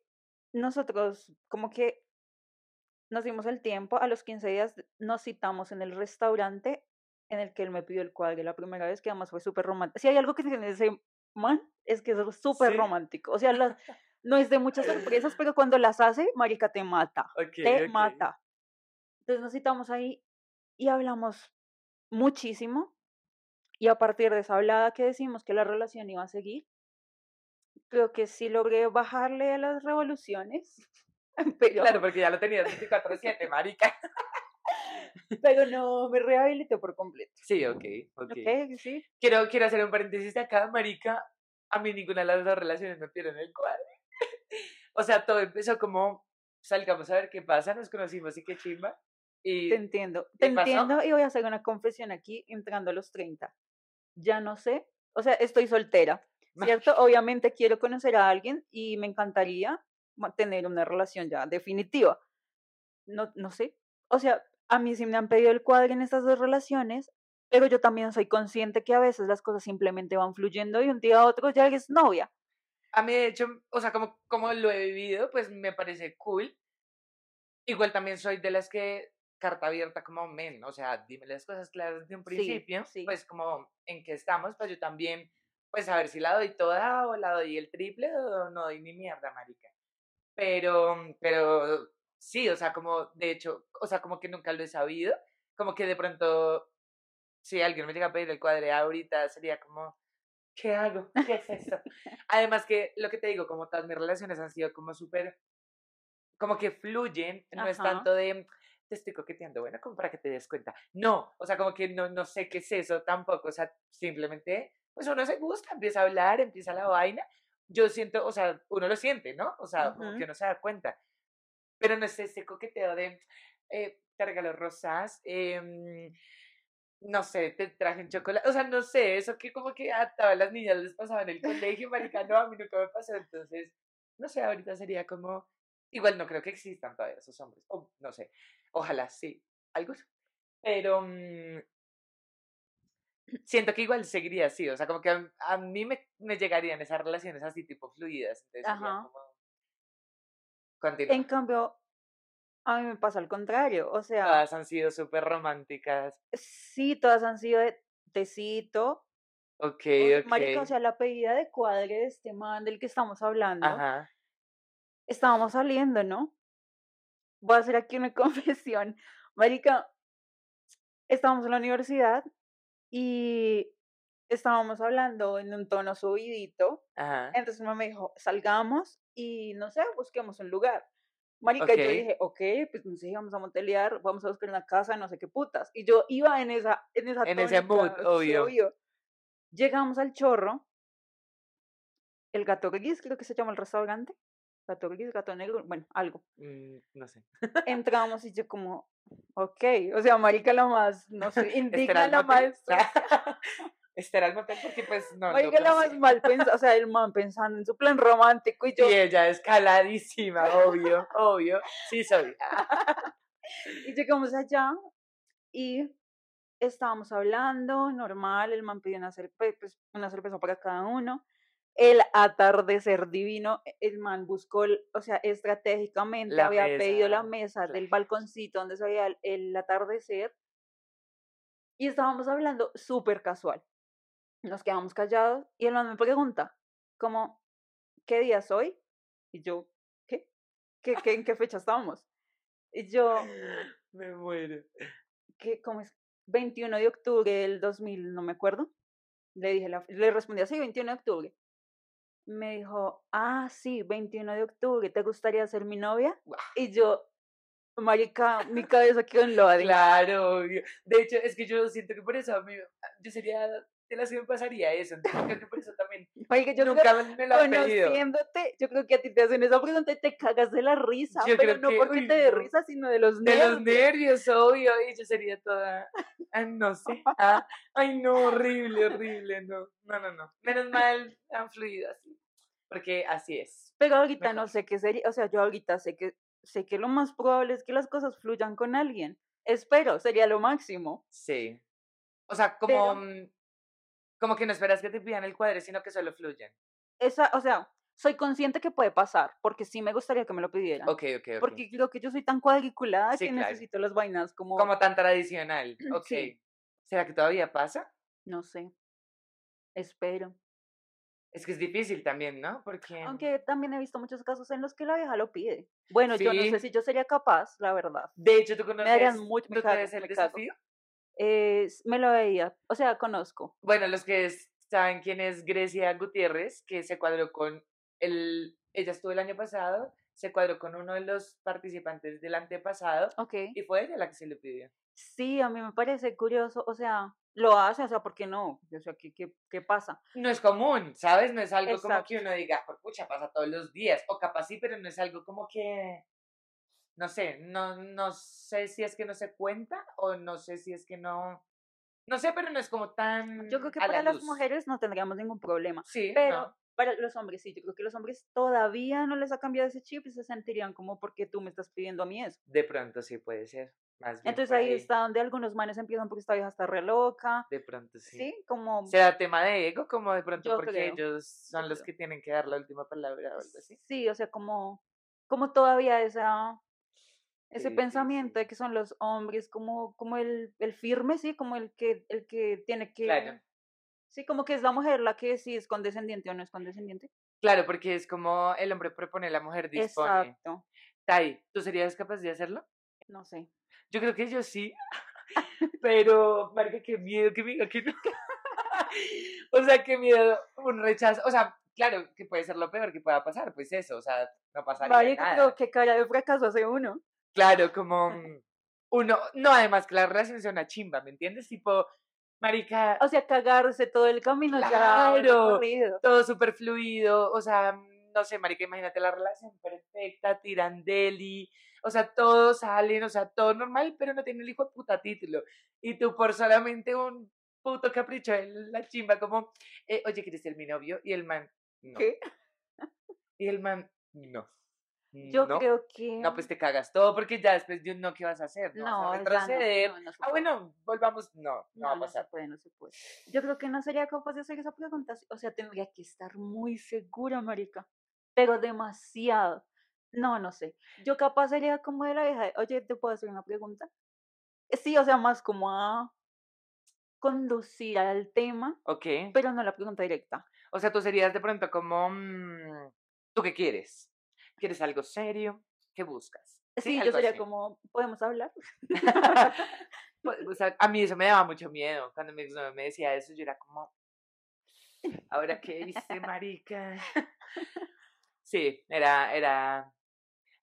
Speaker 2: nosotros como que nos dimos el tiempo, a los 15 días nos citamos en el restaurante en el que él me pidió el cuadro la primera vez, que además fue súper romántico. Si hay algo que tiene ese man, es que es súper
Speaker 1: Sí.
Speaker 2: romántico. O sea, las- no es de muchas sorpresas, pero cuando las hace, marica, te mata, te mata. Entonces nos citamos ahí y hablamos muchísimo. Y a partir de esa hablada que decimos que la relación iba a seguir, creo que sí logré bajarle a las revoluciones, pero,
Speaker 1: Claro, porque ya lo tenías 24-7, marica.
Speaker 2: pero no me rehabilité por completo.
Speaker 1: Sí, ok, ok.
Speaker 2: ¿Ok? Sí.
Speaker 1: Quiero, quiero hacer un paréntesis de acá, marica. A mí ninguna de las dos relaciones me pidieron el cuadro. O sea, todo empezó como, salgamos a ver qué pasa, nos conocimos y qué chimba. Y
Speaker 2: Te entiendo.
Speaker 1: ¿Qué
Speaker 2: Te
Speaker 1: pasó?
Speaker 2: entiendo y voy a hacer una confesión aquí entrando a los 30. Ya no sé. O sea, estoy soltera, ¿cierto? Obviamente quiero conocer a alguien y me encantaría tener una relación ya definitiva. No, no sé. O sea, a mí sí me han pedido el cuadro en estas dos relaciones, pero yo también soy consciente que a veces las cosas simplemente van fluyendo y un día a otro ya eres novia.
Speaker 1: a mí, de hecho, o sea, como, como lo he vivido, pues me parece cool. Igual también soy de las que carta abierta como men, o sea, dime las cosas claras desde un
Speaker 2: Sí,
Speaker 1: principio,
Speaker 2: sí.
Speaker 1: pues como en qué estamos, pues yo también, pues a ver si la doy toda o la doy el triple o no doy ni mierda, marica. Pero, pero sí, o sea, como de hecho, o sea, como que nunca lo he sabido, como que de pronto, si alguien me llega a pedir el cuadre ahorita, sería como, ¿qué hago? ¿Qué es esto? Además que lo que te digo, como todas mis relaciones han sido como súper, como que fluyen, no es
Speaker 2: Ajá.
Speaker 1: tanto de, te estoy coqueteando, bueno, como para que te des cuenta. No, o sea, como que no, no sé qué es eso tampoco, o sea, simplemente, pues uno se gusta, empieza a hablar, empieza la vaina. Yo siento, o sea, uno lo siente, ¿no? O sea, como
Speaker 2: Ujú.
Speaker 1: que uno se da cuenta. Pero no es ese coqueteo de, eh, te regalo rosas, em, no sé, te traje un chocolate, o sea, no sé, eso que como que a todas las niñas les pasaba en el colegio, marica, no, a mí nunca me pasó, entonces, no sé, ahorita sería como, igual no creo que existan todavía esos hombres, o no sé, ojalá sí, algunos, pero mm, siento que igual seguiría así, o sea, como que a, a mí me, me llegarían esas relaciones así tipo fluidas, entonces
Speaker 2: Ajá.
Speaker 1: como.
Speaker 2: En cambio, a mí me pasa al contrario. O sea,
Speaker 1: Todas han sido súper románticas.
Speaker 2: sí, todas han sido de tecito.
Speaker 1: Ok, ok.
Speaker 2: Marica, o sea, la pedida de cuadre de este man del que estamos hablando.
Speaker 1: Ajá.
Speaker 2: Estábamos saliendo, ¿no? Voy a hacer aquí una confesión. Marica, estábamos en la universidad y estábamos hablando en un tono subidito.
Speaker 1: Ajá.
Speaker 2: Entonces mamá me dijo, salgamos y no sé, busquemos un lugar. Marica, yo
Speaker 1: Ok.
Speaker 2: dije, ok, pues no sé, vamos a motelear, vamos a buscar una casa, no sé qué putas. Y yo iba en esa, en esa
Speaker 1: En ese mood,
Speaker 2: sí,
Speaker 1: obvio.
Speaker 2: Llegamos al chorro, el gato gris, creo que se llama el restaurante. Gato gris, gato negro, bueno, algo.
Speaker 1: Mm, no sé.
Speaker 2: Entramos y yo como, ok, o sea, marica la más, no sé, indigna la
Speaker 1: Este era el motel porque pues no.
Speaker 2: marica la más mal pensada, o sea, el man pensando en su plan romántico y yo,
Speaker 1: Y ella escaladísima, obvio, obvio. Sí soy.
Speaker 2: Y llegamos allá y estábamos hablando, normal, el man pidió una, cerve- pues, una cerveza para cada uno. El atardecer divino, e- el man buscó, o sea, estratégicamente
Speaker 1: La
Speaker 2: había pedido la
Speaker 1: mesa,
Speaker 2: mesa del balconcito donde se veía el, el atardecer. Y estábamos hablando súper casual. Nos quedamos callados y el man me pregunta, como, ¿qué día es hoy? Y yo, ¿qué? ¿Qué, qué en qué fecha estábamos? Y yo,
Speaker 1: Me muero.
Speaker 2: que ¿cómo es? 21 de octubre del 2000, no me acuerdo. Le dije, la, le respondí así, 21 de octubre. Me dijo, ah, sí, 21 de octubre, ¿te gustaría ser mi novia? Y yo, marica, mi cabeza quedó en loading.
Speaker 1: Claro, obvio. De hecho, es que yo siento que por eso a mí, yo sería de las que me pasaría eso. Entonces, creo que por eso también
Speaker 2: Marica, yo
Speaker 1: nunca
Speaker 2: creo,
Speaker 1: me, lo han pedido.
Speaker 2: conociéndote, yo creo que a ti te hacen esa pregunta y te cagas de la risa,
Speaker 1: Yo
Speaker 2: pero no
Speaker 1: que,
Speaker 2: porque
Speaker 1: uy,
Speaker 2: te dé risa, sino de los
Speaker 1: De los
Speaker 2: nervios.
Speaker 1: nervios, obvio, y yo sería toda, ah, no sé, ah, ay no, horrible, horrible, no, no, no, no, menos mal han fluido así, porque así es,
Speaker 2: Pero ahorita no sé qué sería, o sea, yo ahorita sé que sé que lo más probable es que las cosas fluyan con alguien. Espero, sería lo máximo.
Speaker 1: sí, o sea, como, mm, como que no esperas que te pidan el cuadre, sino que solo fluyen,
Speaker 2: Esa, o sea, soy consciente que puede pasar, porque sí me gustaría que me lo pidieran.
Speaker 1: ok, ok, ok,
Speaker 2: Porque creo que yo soy tan cuadriculada
Speaker 1: Sí,
Speaker 2: que
Speaker 1: claro.
Speaker 2: necesito las vainas como,
Speaker 1: como tan tradicional, ok,
Speaker 2: Sí.
Speaker 1: ¿será que todavía pasa?
Speaker 2: no sé, espero.
Speaker 1: Es que es difícil también, ¿no? Porque,
Speaker 2: Aunque también he visto muchos casos en los que la vieja lo pide. Bueno, yo no sé si yo sería capaz, la verdad.
Speaker 1: de hecho, tú
Speaker 2: Me darían
Speaker 1: conoces,
Speaker 2: mucho, me
Speaker 1: ¿tú
Speaker 2: cago,
Speaker 1: conoces el
Speaker 2: me cago.
Speaker 1: desafío?
Speaker 2: Eh, me lo veía, o sea, conozco.
Speaker 1: Bueno, los que es- saben quién es Grecia Gutiérrez, que se cuadró con el, ella estuvo el año pasado, se cuadró con uno de los participantes del antepasado
Speaker 2: Ok.
Speaker 1: y fue ella la que se lo pidió.
Speaker 2: Sí, a mí me parece curioso, o sea, lo hace, o sea, ¿por qué no? O sea, ¿qué, qué, qué pasa?
Speaker 1: No es común, ¿sabes? No es algo como que uno diga, por pucha, pasa todos los días, o capaz sí, pero no es algo como que, no sé, no, no sé si es que no se cuenta o no sé si es que no, no sé, pero no es como tan
Speaker 2: Yo creo que
Speaker 1: la
Speaker 2: para las mujeres no tendríamos ningún problema,
Speaker 1: Sí,
Speaker 2: pero
Speaker 1: no,
Speaker 2: para los hombres sí, yo creo que los hombres todavía no les ha cambiado ese chip y se sentirían como porque tú me estás pidiendo a mí eso.
Speaker 1: de pronto sí puede ser, más bien
Speaker 2: Entonces ahí está donde algunos manes empiezan porque esta vieja está re loca,
Speaker 1: De pronto sí.
Speaker 2: ¿sí? Como,
Speaker 1: ¿Será tema de ego? Como de pronto
Speaker 2: Yo
Speaker 1: porque
Speaker 2: creo,
Speaker 1: ellos son los que tienen que dar la última palabra o algo así.
Speaker 2: sí, o sea, como, como todavía esa, Ese pensamiento de que son los hombres como, como el, el firme, ¿sí? Como el que, el que tiene que...
Speaker 1: Claro.
Speaker 2: Sí, como que es la mujer la que sí es condescendiente o no es condescendiente.
Speaker 1: Claro, porque es como el hombre propone, la mujer dispone.
Speaker 2: Exacto.
Speaker 1: Tai, ¿tú serías capaz de hacerlo?
Speaker 2: No sé.
Speaker 1: Yo creo que yo sí. Pero, marica, qué miedo que me diga que no. o sea, qué miedo, un rechazo. O sea, claro, que puede ser lo peor que pueda pasar, pues eso, o sea, no pasaría
Speaker 2: Marica,
Speaker 1: nada.
Speaker 2: pero qué cara de fracaso hace uno.
Speaker 1: Claro, como mm, uno, no, además que la relación sea una chimba, ¿me entiendes? Tipo, marica,
Speaker 2: O sea, cagarse todo el camino ya
Speaker 1: Claro.
Speaker 2: recorrido.
Speaker 1: todo súper fluido, o sea, mm, no sé, marica, imagínate la relación perfecta, tirandeli, o sea, todos salen, o sea, todo normal, pero no tiene el hijo de puta título. Y tú por solamente un puto capricho de la chimba, como, eh, oye, ¿quieres ser mi novio? Y el man, no.
Speaker 2: ¿Qué?
Speaker 1: Y el man, no.
Speaker 2: Yo
Speaker 1: no.
Speaker 2: creo que...
Speaker 1: No, pues te cagas todo, porque ya después de un no, ¿qué vas a hacer? No,
Speaker 2: No,
Speaker 1: vas a retroceder.
Speaker 2: no, no
Speaker 1: ah, bueno, volvamos, no, no, va a
Speaker 2: no se
Speaker 1: pasar.
Speaker 2: puede, no se puede. Yo creo que no sería capaz de hacer esa pregunta. O sea, tendría que estar muy segura, marica. Pero demasiado. No, no sé. Yo capaz sería como de la vieja, de, oye, ¿te puedo hacer una pregunta? Sí, o sea, más como a... conducir al tema,
Speaker 1: Ok.
Speaker 2: pero no la pregunta directa.
Speaker 1: O sea, tú serías de pronto como, mm, ¿tú qué quieres? ¿Quieres algo serio? ¿Qué buscas?
Speaker 2: Sí, yo sería
Speaker 1: así.
Speaker 2: como, ¿podemos hablar?
Speaker 1: Pues, o sea, a mí eso me daba mucho miedo. Cuando mi exnovio me decía eso, yo era como, ¿ahora qué hice, marica? Sí, era, era...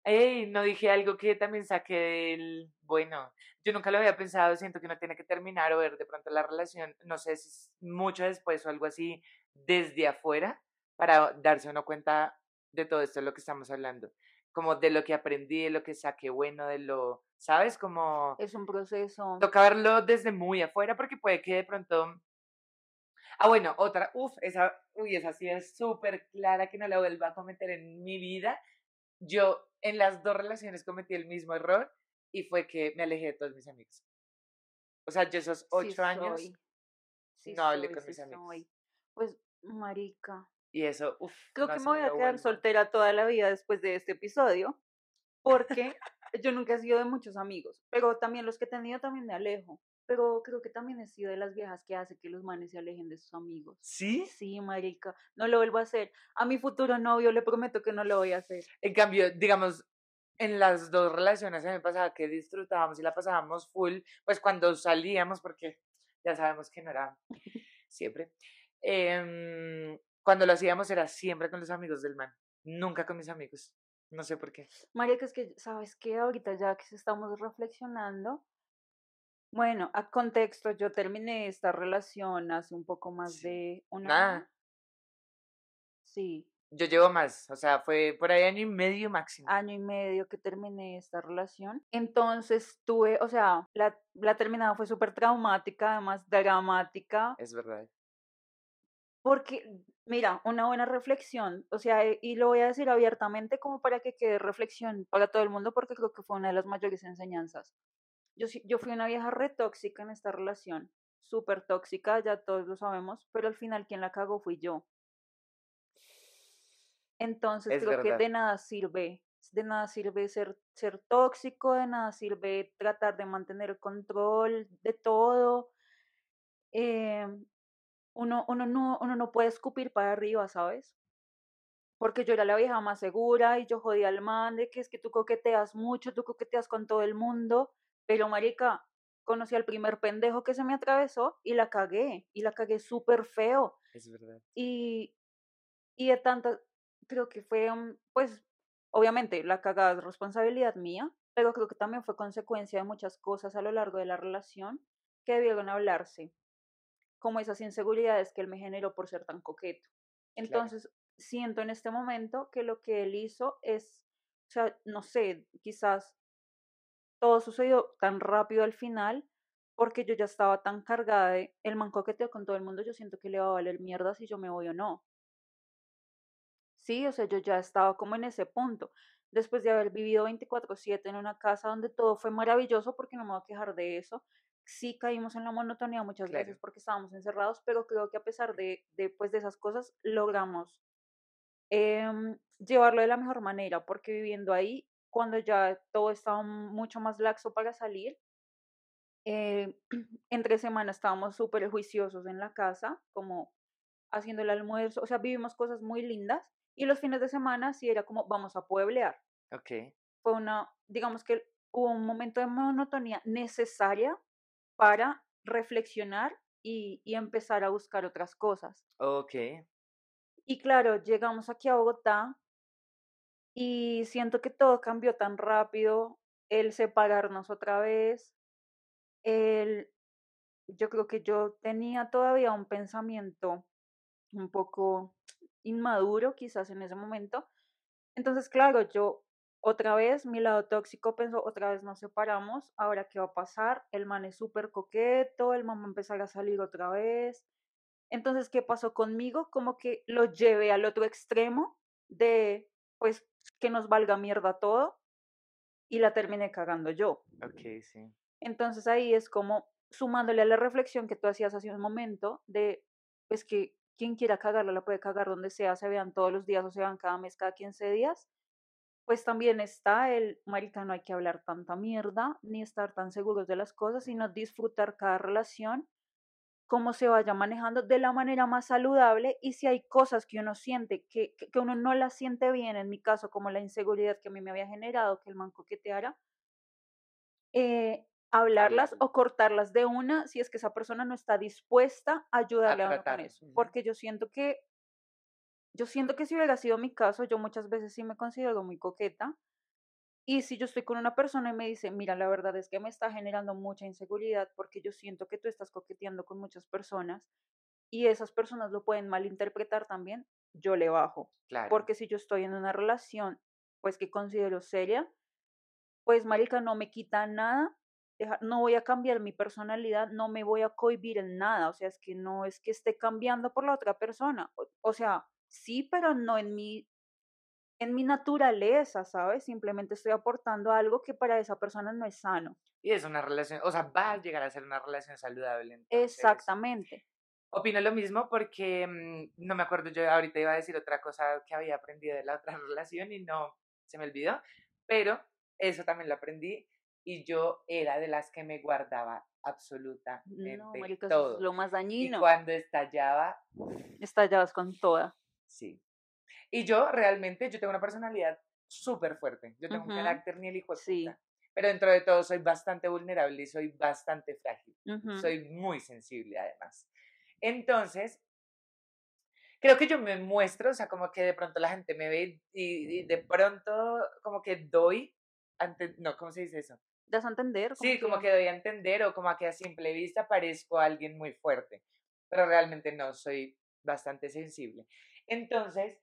Speaker 1: Ey, no dije algo que también saqué del... Bueno, yo nunca lo había pensado, siento que uno tiene que terminar o ver de pronto la relación, no sé si es mucho después o algo así, desde afuera, para darse uno cuenta de todo esto de lo que estamos hablando. Como de lo que aprendí, de lo que saqué bueno, de lo... ¿Sabes? Como
Speaker 2: Es un proceso.
Speaker 1: toca verlo desde muy afuera porque puede que de pronto... Ah, bueno, otra, uff, esa, uy, esa sí es súper clara que no la vuelva a cometer en mi vida. Yo en las dos relaciones cometí el mismo error y fue que me alejé de todos mis amigos. O sea, yo esos
Speaker 2: Sí
Speaker 1: ocho años
Speaker 2: sí
Speaker 1: no hablé
Speaker 2: soy,
Speaker 1: con
Speaker 2: sí
Speaker 1: mis amigos.
Speaker 2: soy. Pues, marica,
Speaker 1: y eso, uff.
Speaker 2: creo que me voy a quedar soltera toda la vida después de este episodio, porque yo nunca he sido de muchos amigos, pero también los que he tenido también me alejo. Pero creo que también he sido de las viejas que hace que los manes se alejen de sus amigos.
Speaker 1: ¿Sí?
Speaker 2: Sí, marica, no lo vuelvo a hacer. A mi futuro novio le prometo que no lo voy a hacer.
Speaker 1: En cambio, digamos, en las dos relaciones a mí me pasaba que disfrutábamos y la pasábamos full, pues cuando salíamos, porque ya sabemos que no era siempre, em, cuando lo hacíamos era siempre con los amigos del man, nunca con mis amigos. No sé por qué.
Speaker 2: Marica, es que, ¿sabes qué? Ahorita ya que estamos reflexionando, bueno, a contexto, yo terminé esta relación hace un poco más
Speaker 1: Sí.
Speaker 2: de un
Speaker 1: Nada.
Speaker 2: año. Sí,
Speaker 1: Yo llevo más, o sea, fue por ahí año y medio máximo.
Speaker 2: año y medio que terminé esta relación. Entonces tuve, o sea, la, la terminada fue súper traumática, además dramática,
Speaker 1: Es verdad.
Speaker 2: Porque, mira, una buena reflexión, o sea, eh, y lo voy a decir abiertamente como para que quede reflexión para todo el mundo, porque creo que fue una de las mayores enseñanzas. Yo, yo fui una vieja re tóxica en esta relación, súper tóxica, ya todos lo sabemos, pero al final quien la cagó fui yo. Entonces
Speaker 1: Es
Speaker 2: creo que de nada sirve, de nada sirve ser, ser tóxico, de nada sirve tratar de mantener el control de todo. eh, uno, uno, no, uno no puede escupir para arriba, ¿sabes? Porque yo era la vieja más segura y yo jodía al man de que es que tú coqueteas mucho, tú coqueteas con todo el mundo, pero marica, conocí al primer pendejo que se me atravesó y la cagué, y la cagué súper feo.
Speaker 1: Es verdad.
Speaker 2: Y, y de tantas, creo que fue, mm, pues, obviamente la cagada es responsabilidad mía, pero creo que también fue consecuencia de muchas cosas a lo largo de la relación que debieron hablarse, como esas inseguridades que él me generó por ser tan coqueto. Entonces, siento en este momento que lo que él hizo es, o sea, no sé, quizás todo sucedió tan rápido al final porque yo ya estaba tan cargada de el man coqueteo con todo el mundo, yo siento que le va a valer mierda si yo me voy o no. Sí, o sea, yo ya estaba como en ese punto. Después de haber vivido 24/7 en una casa donde todo fue maravilloso, porque no me voy a quejar de eso, sí caímos en la monotonía muchas
Speaker 1: Claro.
Speaker 2: veces porque estábamos encerrados, pero creo que a pesar de, de, pues, de esas cosas logramos em, llevarlo de la mejor manera, porque viviendo ahí, cuando ya todo estaba mucho más laxo para salir, eh, entre semana estábamos súper juiciosos en la casa, como haciendo el almuerzo, o sea, vivimos cosas muy lindas, y los fines de semana sí era como, vamos a pueblear.
Speaker 1: Ok.
Speaker 2: Fue una, digamos que hubo un momento de monotonía necesaria para reflexionar y, y empezar a buscar otras cosas.
Speaker 1: Ok.
Speaker 2: Y claro, llegamos aquí a Bogotá y siento que todo cambió tan rápido, el separarnos otra vez, el, yo creo que yo tenía todavía un pensamiento un poco inmaduro quizás en ese momento. Entonces, claro, yo otra vez, mi lado tóxico pensó, otra vez nos separamos, ahora qué va a pasar, el man es súper coqueto, el man va a empezar a salir otra vez. Entonces, ¿qué pasó conmigo? Como que lo llevé al otro extremo de, pues, que nos valga mierda todo y la terminé cagando yo.
Speaker 1: Ok, sí.
Speaker 2: Entonces ahí es como sumándole a la reflexión que tú hacías hace un momento de, pues que quien quiera cagarla la puede cagar donde sea, se vean todos los días o se vean cada mes, cada 15 días, pues también está el, marica, no hay que hablar tanta mierda, ni estar tan seguros de las cosas, sino disfrutar cada relación cómo se vaya manejando de la manera más saludable y si hay cosas que uno siente, que, que uno no las siente bien, en mi caso, como la inseguridad que a mí me había generado, que el man coqueteara, eh, hablarlas o cortarlas de una si es que esa persona no está dispuesta a ayudarle a, uno con eso. Porque yo siento que, yo siento que si hubiera sido mi caso, yo muchas veces sí me considero muy coqueta. Y si yo estoy con una persona y me dice, mira, la verdad es que me está generando mucha inseguridad porque yo siento que tú estás coqueteando con muchas personas y esas personas lo pueden malinterpretar también, yo le bajo. Porque si yo estoy en una relación, pues que considero seria, pues marica, no me quita nada no voy a cambiar mi personalidad, no me voy a cohibir en nada, o sea, es que no es que esté cambiando por la otra persona, o, sea, sí, pero no en mi, en mi naturaleza, ¿sabes? Simplemente estoy aportando algo que para esa persona no es sano.
Speaker 1: Y es una relación, o sea, va a llegar a ser una relación saludable.
Speaker 2: Exactamente.
Speaker 1: Opino lo mismo porque mm, no me acuerdo, yo ahorita iba a decir otra cosa que había aprendido de la otra relación y no se me olvidó, pero eso también lo aprendí y yo era de las que me guardaba absolutamente no, todo.
Speaker 2: lo más dañino.
Speaker 1: Y cuando estallaba...
Speaker 2: Estallabas con toda.
Speaker 1: Sí. Y yo realmente, yo tengo una personalidad súper fuerte. Yo tengo un carácter ni el hijo de sí. Pero dentro de todo soy bastante vulnerable y soy bastante frágil. Soy muy sensible además. Entonces, creo que yo me muestro, o sea, como que de pronto la gente me ve y, y de pronto como que doy ante, no, ¿cómo se dice eso?
Speaker 2: das a entender.
Speaker 1: sí, como que doy a entender o como que a simple vista parezco alguien muy fuerte, pero realmente no, soy bastante sensible. Entonces,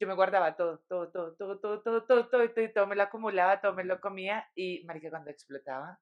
Speaker 1: yo me guardaba todo, todo, todo, todo, todo, todo, todo, todo, todo, todo me lo acumulaba, todo me lo comía y, marica, cuando explotaba,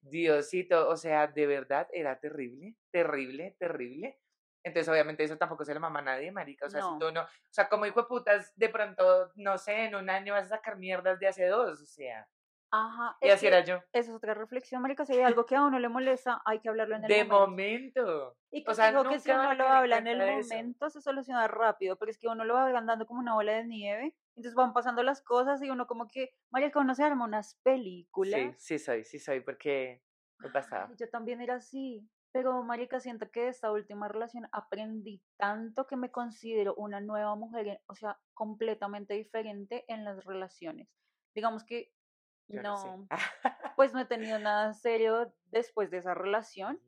Speaker 1: Diosito, o sea, de verdad era terrible, terrible, terrible. Entonces, obviamente, eso tampoco se lo mama a nadie, marica. O sea, si tú no, o sea, como hijo de putas, de pronto, no sé, en un año vas a sacar mierdas de hace dos, o sea.
Speaker 2: Ajá.
Speaker 1: Y así era yo.
Speaker 2: Esa es otra reflexión, marica. Si hay algo que a uno le molesta, hay que hablarlo en el
Speaker 1: de
Speaker 2: momento.
Speaker 1: De momento.
Speaker 2: Y que, o sea, que si uno lo habla en el momento, se soluciona rápido, porque es que uno lo va andando como una bola de nieve, entonces van pasando las cosas y uno como que, marica, uno se arma unas películas.
Speaker 1: Sí, sí soy, sí soy, porque me pasaba.
Speaker 2: Yo también era así. Pero, marica, siento que de esta última relación aprendí tanto que me considero una nueva mujer, o sea, completamente diferente en las relaciones. Digamos que no, pues no he tenido nada serio después de esa relación,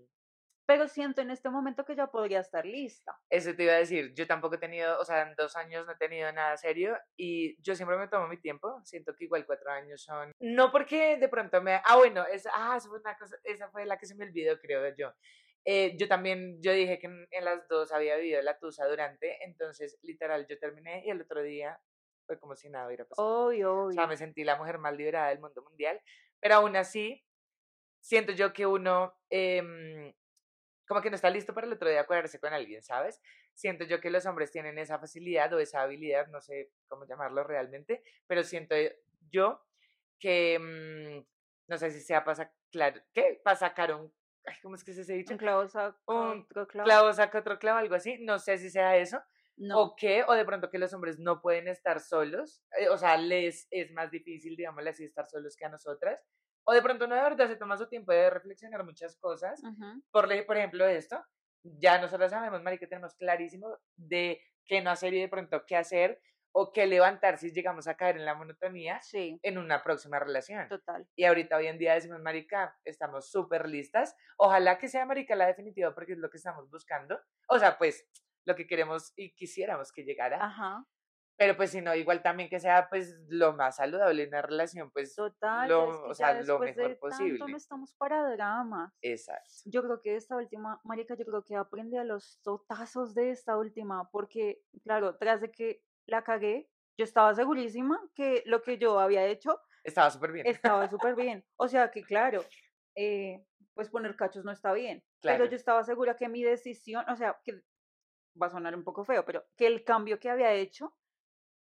Speaker 2: pero siento en este momento que ya podría estar lista.
Speaker 1: Eso te iba a decir, yo tampoco he tenido, o sea, en dos años no he tenido nada serio y yo siempre me tomo mi tiempo, siento que igual cuatro años son, no porque de pronto me, ah, bueno, es, ah, esa fue una cosa, esa fue la que se me olvidó, creo yo. Eh, yo también, yo dije que en, en, las dos había vivido la tusa durante, entonces literal yo terminé y el otro día fue como si nada hubiera pasado. O sea, me sentí la mujer más liberada del mundo mundial, pero aún así, siento yo que uno, eh, como que no está listo para el otro día acuerdarse con alguien, ¿sabes? Siento yo que los hombres tienen esa facilidad o esa habilidad, no sé cómo llamarlo realmente, pero siento yo que, mm, no sé si sea para claro, ¿qué? Para sacar un ¿cómo es que se dice?
Speaker 2: Un clavo saca
Speaker 1: clavo. clavo saca otro clavo, algo así. No sé si sea eso, ¿O qué? O de pronto que los hombres no pueden estar solos, eh, o sea, les es más difícil, digámosle así, estar solos que a nosotras. O de pronto no de verdad se toma su tiempo de reflexionar muchas cosas. por, por ejemplo, esto, ya nosotros sabemos, Mari, que tenemos clarísimo de qué no hacer y de pronto qué hacer o qué levantar si llegamos a caer en la monotonía en una próxima relación.
Speaker 2: Total.
Speaker 1: Y ahorita hoy en día decimos, Marica, estamos súper listas. Ojalá que sea Marica la definitiva porque es lo que estamos buscando. O sea, pues lo que queremos y quisiéramos que llegara.
Speaker 2: Ajá.
Speaker 1: Pero pues si no, igual también que sea pues lo más saludable en una relación, pues
Speaker 2: Total,
Speaker 1: lo, o sea, lo mejor posible.
Speaker 2: no estamos para dramas.
Speaker 1: Exacto.
Speaker 2: Yo creo que esta última, Marica, yo creo que aprendí a los totazos de esta última, porque claro, tras de que la cagué, yo estaba segurísima que lo que yo había hecho
Speaker 1: estaba súper bien.
Speaker 2: Estaba súper bien. O sea que claro, eh, pues poner cachos no está bien. Claro. Pero yo estaba segura que mi decisión, o sea, que va a sonar un poco feo, pero que el cambio que había hecho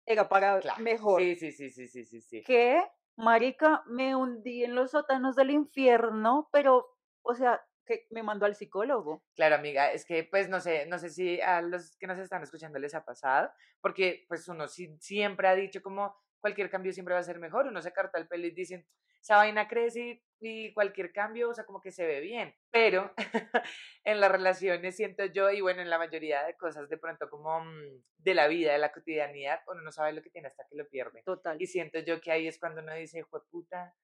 Speaker 2: era para mejor.
Speaker 1: Sí, sí, sí, sí, sí, sí, sí.
Speaker 2: Que, marica, me hundí en los sótanos del infierno, pero, o sea, que me mandó al psicólogo.
Speaker 1: Claro, amiga, es que pues no sé, no sé si a los que nos están escuchando les ha pasado, porque pues uno siempre ha dicho como cualquier cambio siempre va a ser mejor, uno se carta el pelo y dicen, esa vaina crece y cualquier cambio, o sea, como que se ve bien. Pero en las relaciones siento yo, y bueno, en la mayoría de cosas de pronto como mm, de la vida, de la cotidianidad, uno no sabe lo que tiene hasta que lo pierde.
Speaker 2: Total.
Speaker 1: Y siento yo que ahí es cuando uno dice, fue puta,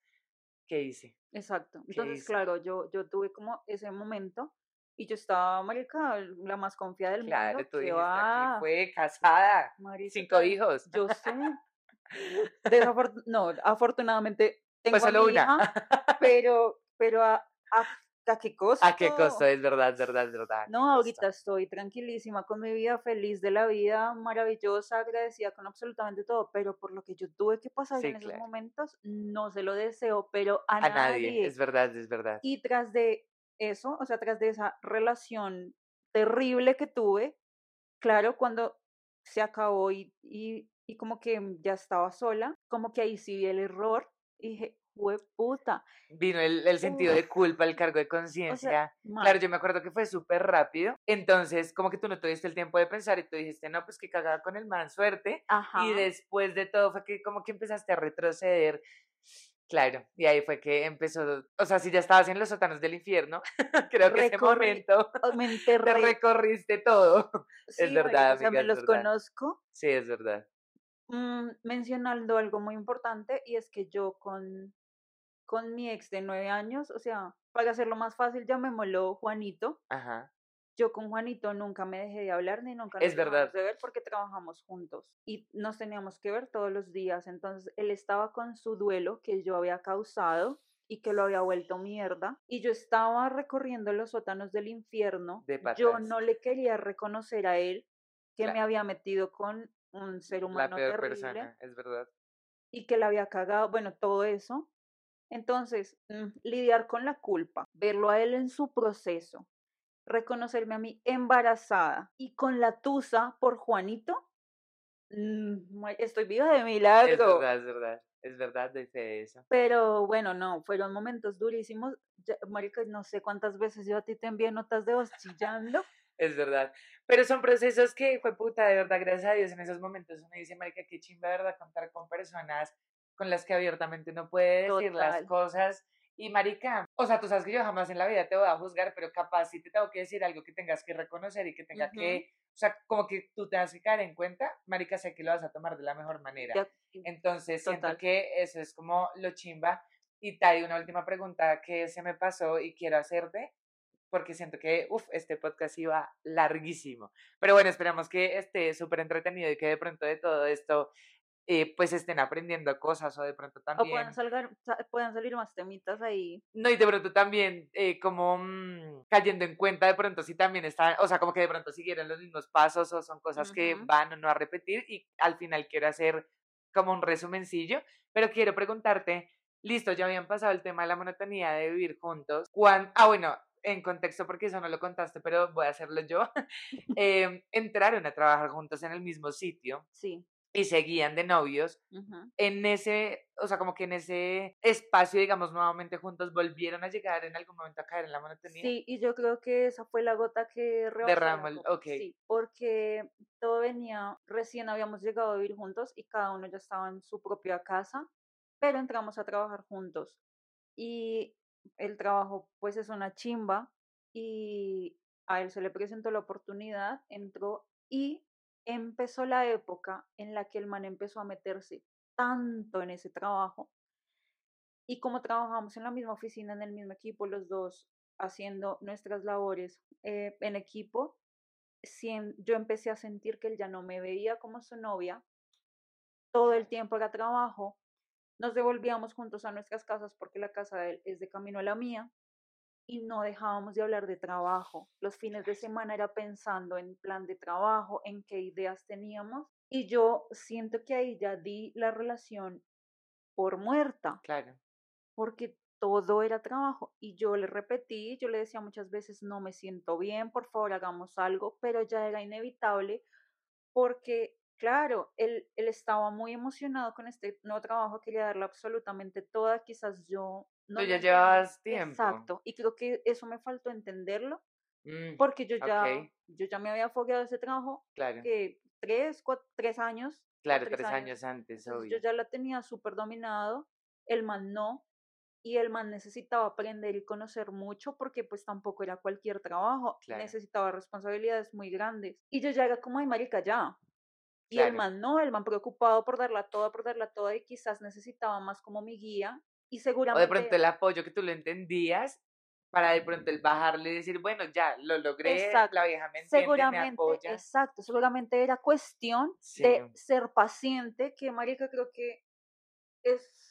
Speaker 1: ¿qué hice?
Speaker 2: Exacto.
Speaker 1: ¿Qué
Speaker 2: Entonces,
Speaker 1: hice?
Speaker 2: claro, yo, yo tuve como ese momento y yo estaba, marica, la más confiada del
Speaker 1: Claro,
Speaker 2: mundo.
Speaker 1: tú
Speaker 2: ¿qué
Speaker 1: dijiste,
Speaker 2: va?
Speaker 1: aquí fue casada,
Speaker 2: Marica,
Speaker 1: cinco hijos.
Speaker 2: Yo sé. Desafor- no, afortunadamente tengo a
Speaker 1: solo
Speaker 2: mi
Speaker 1: una.
Speaker 2: hija, pero, pero a, a, ¿a qué costo?
Speaker 1: ¿A qué costo? Es verdad, es verdad, es verdad. ¿a qué
Speaker 2: No,
Speaker 1: costo?
Speaker 2: ahorita estoy tranquilísima con mi vida, feliz de la vida, maravillosa, agradecida con absolutamente todo, pero por lo que yo tuve que pasar
Speaker 1: Sí,
Speaker 2: en esos momentos, no se lo deseo, pero a,
Speaker 1: A nadie, es verdad, es verdad.
Speaker 2: Y tras de eso, o sea, tras de esa relación terrible que tuve, claro, cuando se acabó y, y, y como que ya estaba sola, como que ahí sí vi el error y dije, fue puta.
Speaker 1: Vino el, el sentido de culpa, el cargo de
Speaker 2: O sea,
Speaker 1: conciencia. Claro, yo me acuerdo que fue súper rápido. Entonces, como que tú no tuviste el tiempo de pensar y tú dijiste, no, pues que cagada con el man, suerte.
Speaker 2: Ajá.
Speaker 1: Y después de todo fue que como que empezaste a retroceder. Claro, y ahí fue que empezó, o sea, si ya estabas en los sótanos del infierno, creo que ese
Speaker 2: Recorrí-
Speaker 1: momento
Speaker 2: me
Speaker 1: te recorriste todo.
Speaker 2: Sí, marica,
Speaker 1: verdad,
Speaker 2: o sea, me
Speaker 1: es
Speaker 2: los
Speaker 1: verdad.
Speaker 2: conozco.
Speaker 1: Sí, es verdad.
Speaker 2: Mm, mencionando algo muy importante y es que yo con, con mi ex de nueve años, o sea, para hacerlo más fácil, llamémoslo Juanito.
Speaker 1: Ajá.
Speaker 2: Yo con Juanito nunca me dejé de hablar ni nunca
Speaker 1: Es
Speaker 2: nos dejamos
Speaker 1: verdad.
Speaker 2: de ver porque trabajamos juntos y nos teníamos que ver todos los días. Entonces él estaba con su duelo que yo había causado y que lo había vuelto mierda y yo estaba recorriendo los sótanos del infierno.
Speaker 1: De
Speaker 2: Yo no le quería reconocer a él que me había metido con un ser
Speaker 1: La
Speaker 2: humano
Speaker 1: peor
Speaker 2: terrible
Speaker 1: persona, es verdad.
Speaker 2: y que la había cagado, bueno, todo eso. Entonces, mm, lidiar con la culpa, verlo a él en su proceso, reconocerme a mí embarazada y con la tusa por Juanito, mm, estoy viva de
Speaker 1: Es
Speaker 2: milagro.
Speaker 1: verdad, es verdad. Es verdad, de fe de eso.
Speaker 2: Pero bueno, no, fueron momentos durísimos. Ya, Marica, no sé cuántas veces yo a ti te envié notas de voz chillando.
Speaker 1: Es verdad. Pero son procesos que, fue puta, de verdad, gracias a Dios, en esos momentos uno dice, marica, qué chimba, de verdad, contar con personas con las que abiertamente uno puede decir las
Speaker 2: Total.
Speaker 1: cosas. Y marica, o sea, tú sabes que yo jamás en la vida te voy a juzgar, pero capaz sí te tengo que decir algo que tengas que reconocer y que tenga
Speaker 2: Ujú.
Speaker 1: que, o sea, como que tú te vas a caer en cuenta, marica, sé que lo vas a tomar de la mejor manera.
Speaker 2: Ya-
Speaker 1: Entonces, siento
Speaker 2: Total.
Speaker 1: que eso es como lo chimba. Y Tai, una última pregunta que se me pasó y quiero hacerte, porque siento que, uff, este podcast iba larguísimo. Pero bueno, esperamos que esté súper entretenido y que de pronto de todo esto, eh, pues estén aprendiendo cosas o de pronto
Speaker 2: O
Speaker 1: también...
Speaker 2: pueden, salgar, sa- pueden salir más temitas ahí.
Speaker 1: No, y de pronto también eh, como mm, cayendo en cuenta de pronto si también están, o sea, como que de pronto siguieron los mismos pasos o son cosas que
Speaker 2: Ujú.
Speaker 1: van o no a repetir y al final quiero hacer como un resumencillo, pero quiero preguntarte, listo, ya habían pasado el tema de la monotonía de vivir juntos, ¿cuán, ah, bueno, en contexto porque eso no lo contaste, pero voy a hacerlo yo, em, entraron a trabajar juntos en el mismo sitio
Speaker 2: Sí.
Speaker 1: y seguían de novios, en ese, o sea, como que en ese espacio, digamos, nuevamente juntos, volvieron a llegar en algún momento a caer en la monotonía.
Speaker 2: Sí, y yo creo que esa fue la gota que
Speaker 1: Derramó ok.
Speaker 2: Sí, porque todo venía, recién habíamos llegado a vivir juntos y cada uno ya estaba en su propia casa, pero entramos a trabajar juntos. Y el trabajo, pues, es una chimba y a él se le presentó la oportunidad, entró y empezó la época en la que el man empezó a meterse tanto en ese trabajo y como trabajamos en la misma oficina, en el mismo equipo, los dos haciendo nuestras labores eh, en equipo, yo empecé a sentir que él ya no me veía como su novia. Todo el tiempo era trabajo. Nos devolvíamos juntos a nuestras casas porque la casa de él es de camino a la mía y no dejábamos de hablar de trabajo. Los fines de semana era pensando en plan de trabajo, en qué ideas teníamos y yo siento que ahí ya di la relación por muerta
Speaker 1: Claro.
Speaker 2: porque todo era trabajo. Y yo le repetí, yo le decía muchas veces, no me siento bien, por favor hagamos algo, pero ya era inevitable porque, claro, él, él estaba muy emocionado con este nuevo trabajo, quería darle absolutamente toda, quizás yo no
Speaker 1: Tú ya llevabas tiempo.
Speaker 2: Exacto, y creo que eso me faltó entenderlo,
Speaker 1: Mm,
Speaker 2: porque yo ya, yo ya me había fogueado ese trabajo,
Speaker 1: claro,
Speaker 2: que tres, cuatro, tres años,
Speaker 1: claro,
Speaker 2: tres
Speaker 1: tres
Speaker 2: años.
Speaker 1: años antes,
Speaker 2: entonces
Speaker 1: obvio.
Speaker 2: yo ya la tenía súper dominado, el man no, y el man necesitaba aprender y conocer mucho porque pues tampoco era cualquier trabajo,
Speaker 1: Claro.
Speaker 2: necesitaba responsabilidades muy grandes. Y yo ya era como, ay, marica, ya. Y el man no, el man preocupado por darla toda, por darla toda y quizás necesitaba más como mi guía y
Speaker 1: O
Speaker 2: seguramente...
Speaker 1: de pronto el apoyo que tú lo entendías para de pronto el bajarle y decir, bueno, ya, lo logré,
Speaker 2: Exacto.
Speaker 1: la vieja me entiende, me
Speaker 2: Seguramente,
Speaker 1: apoya.
Speaker 2: exacto, seguramente era cuestión
Speaker 1: Sí,
Speaker 2: de ser paciente, que marica creo que es,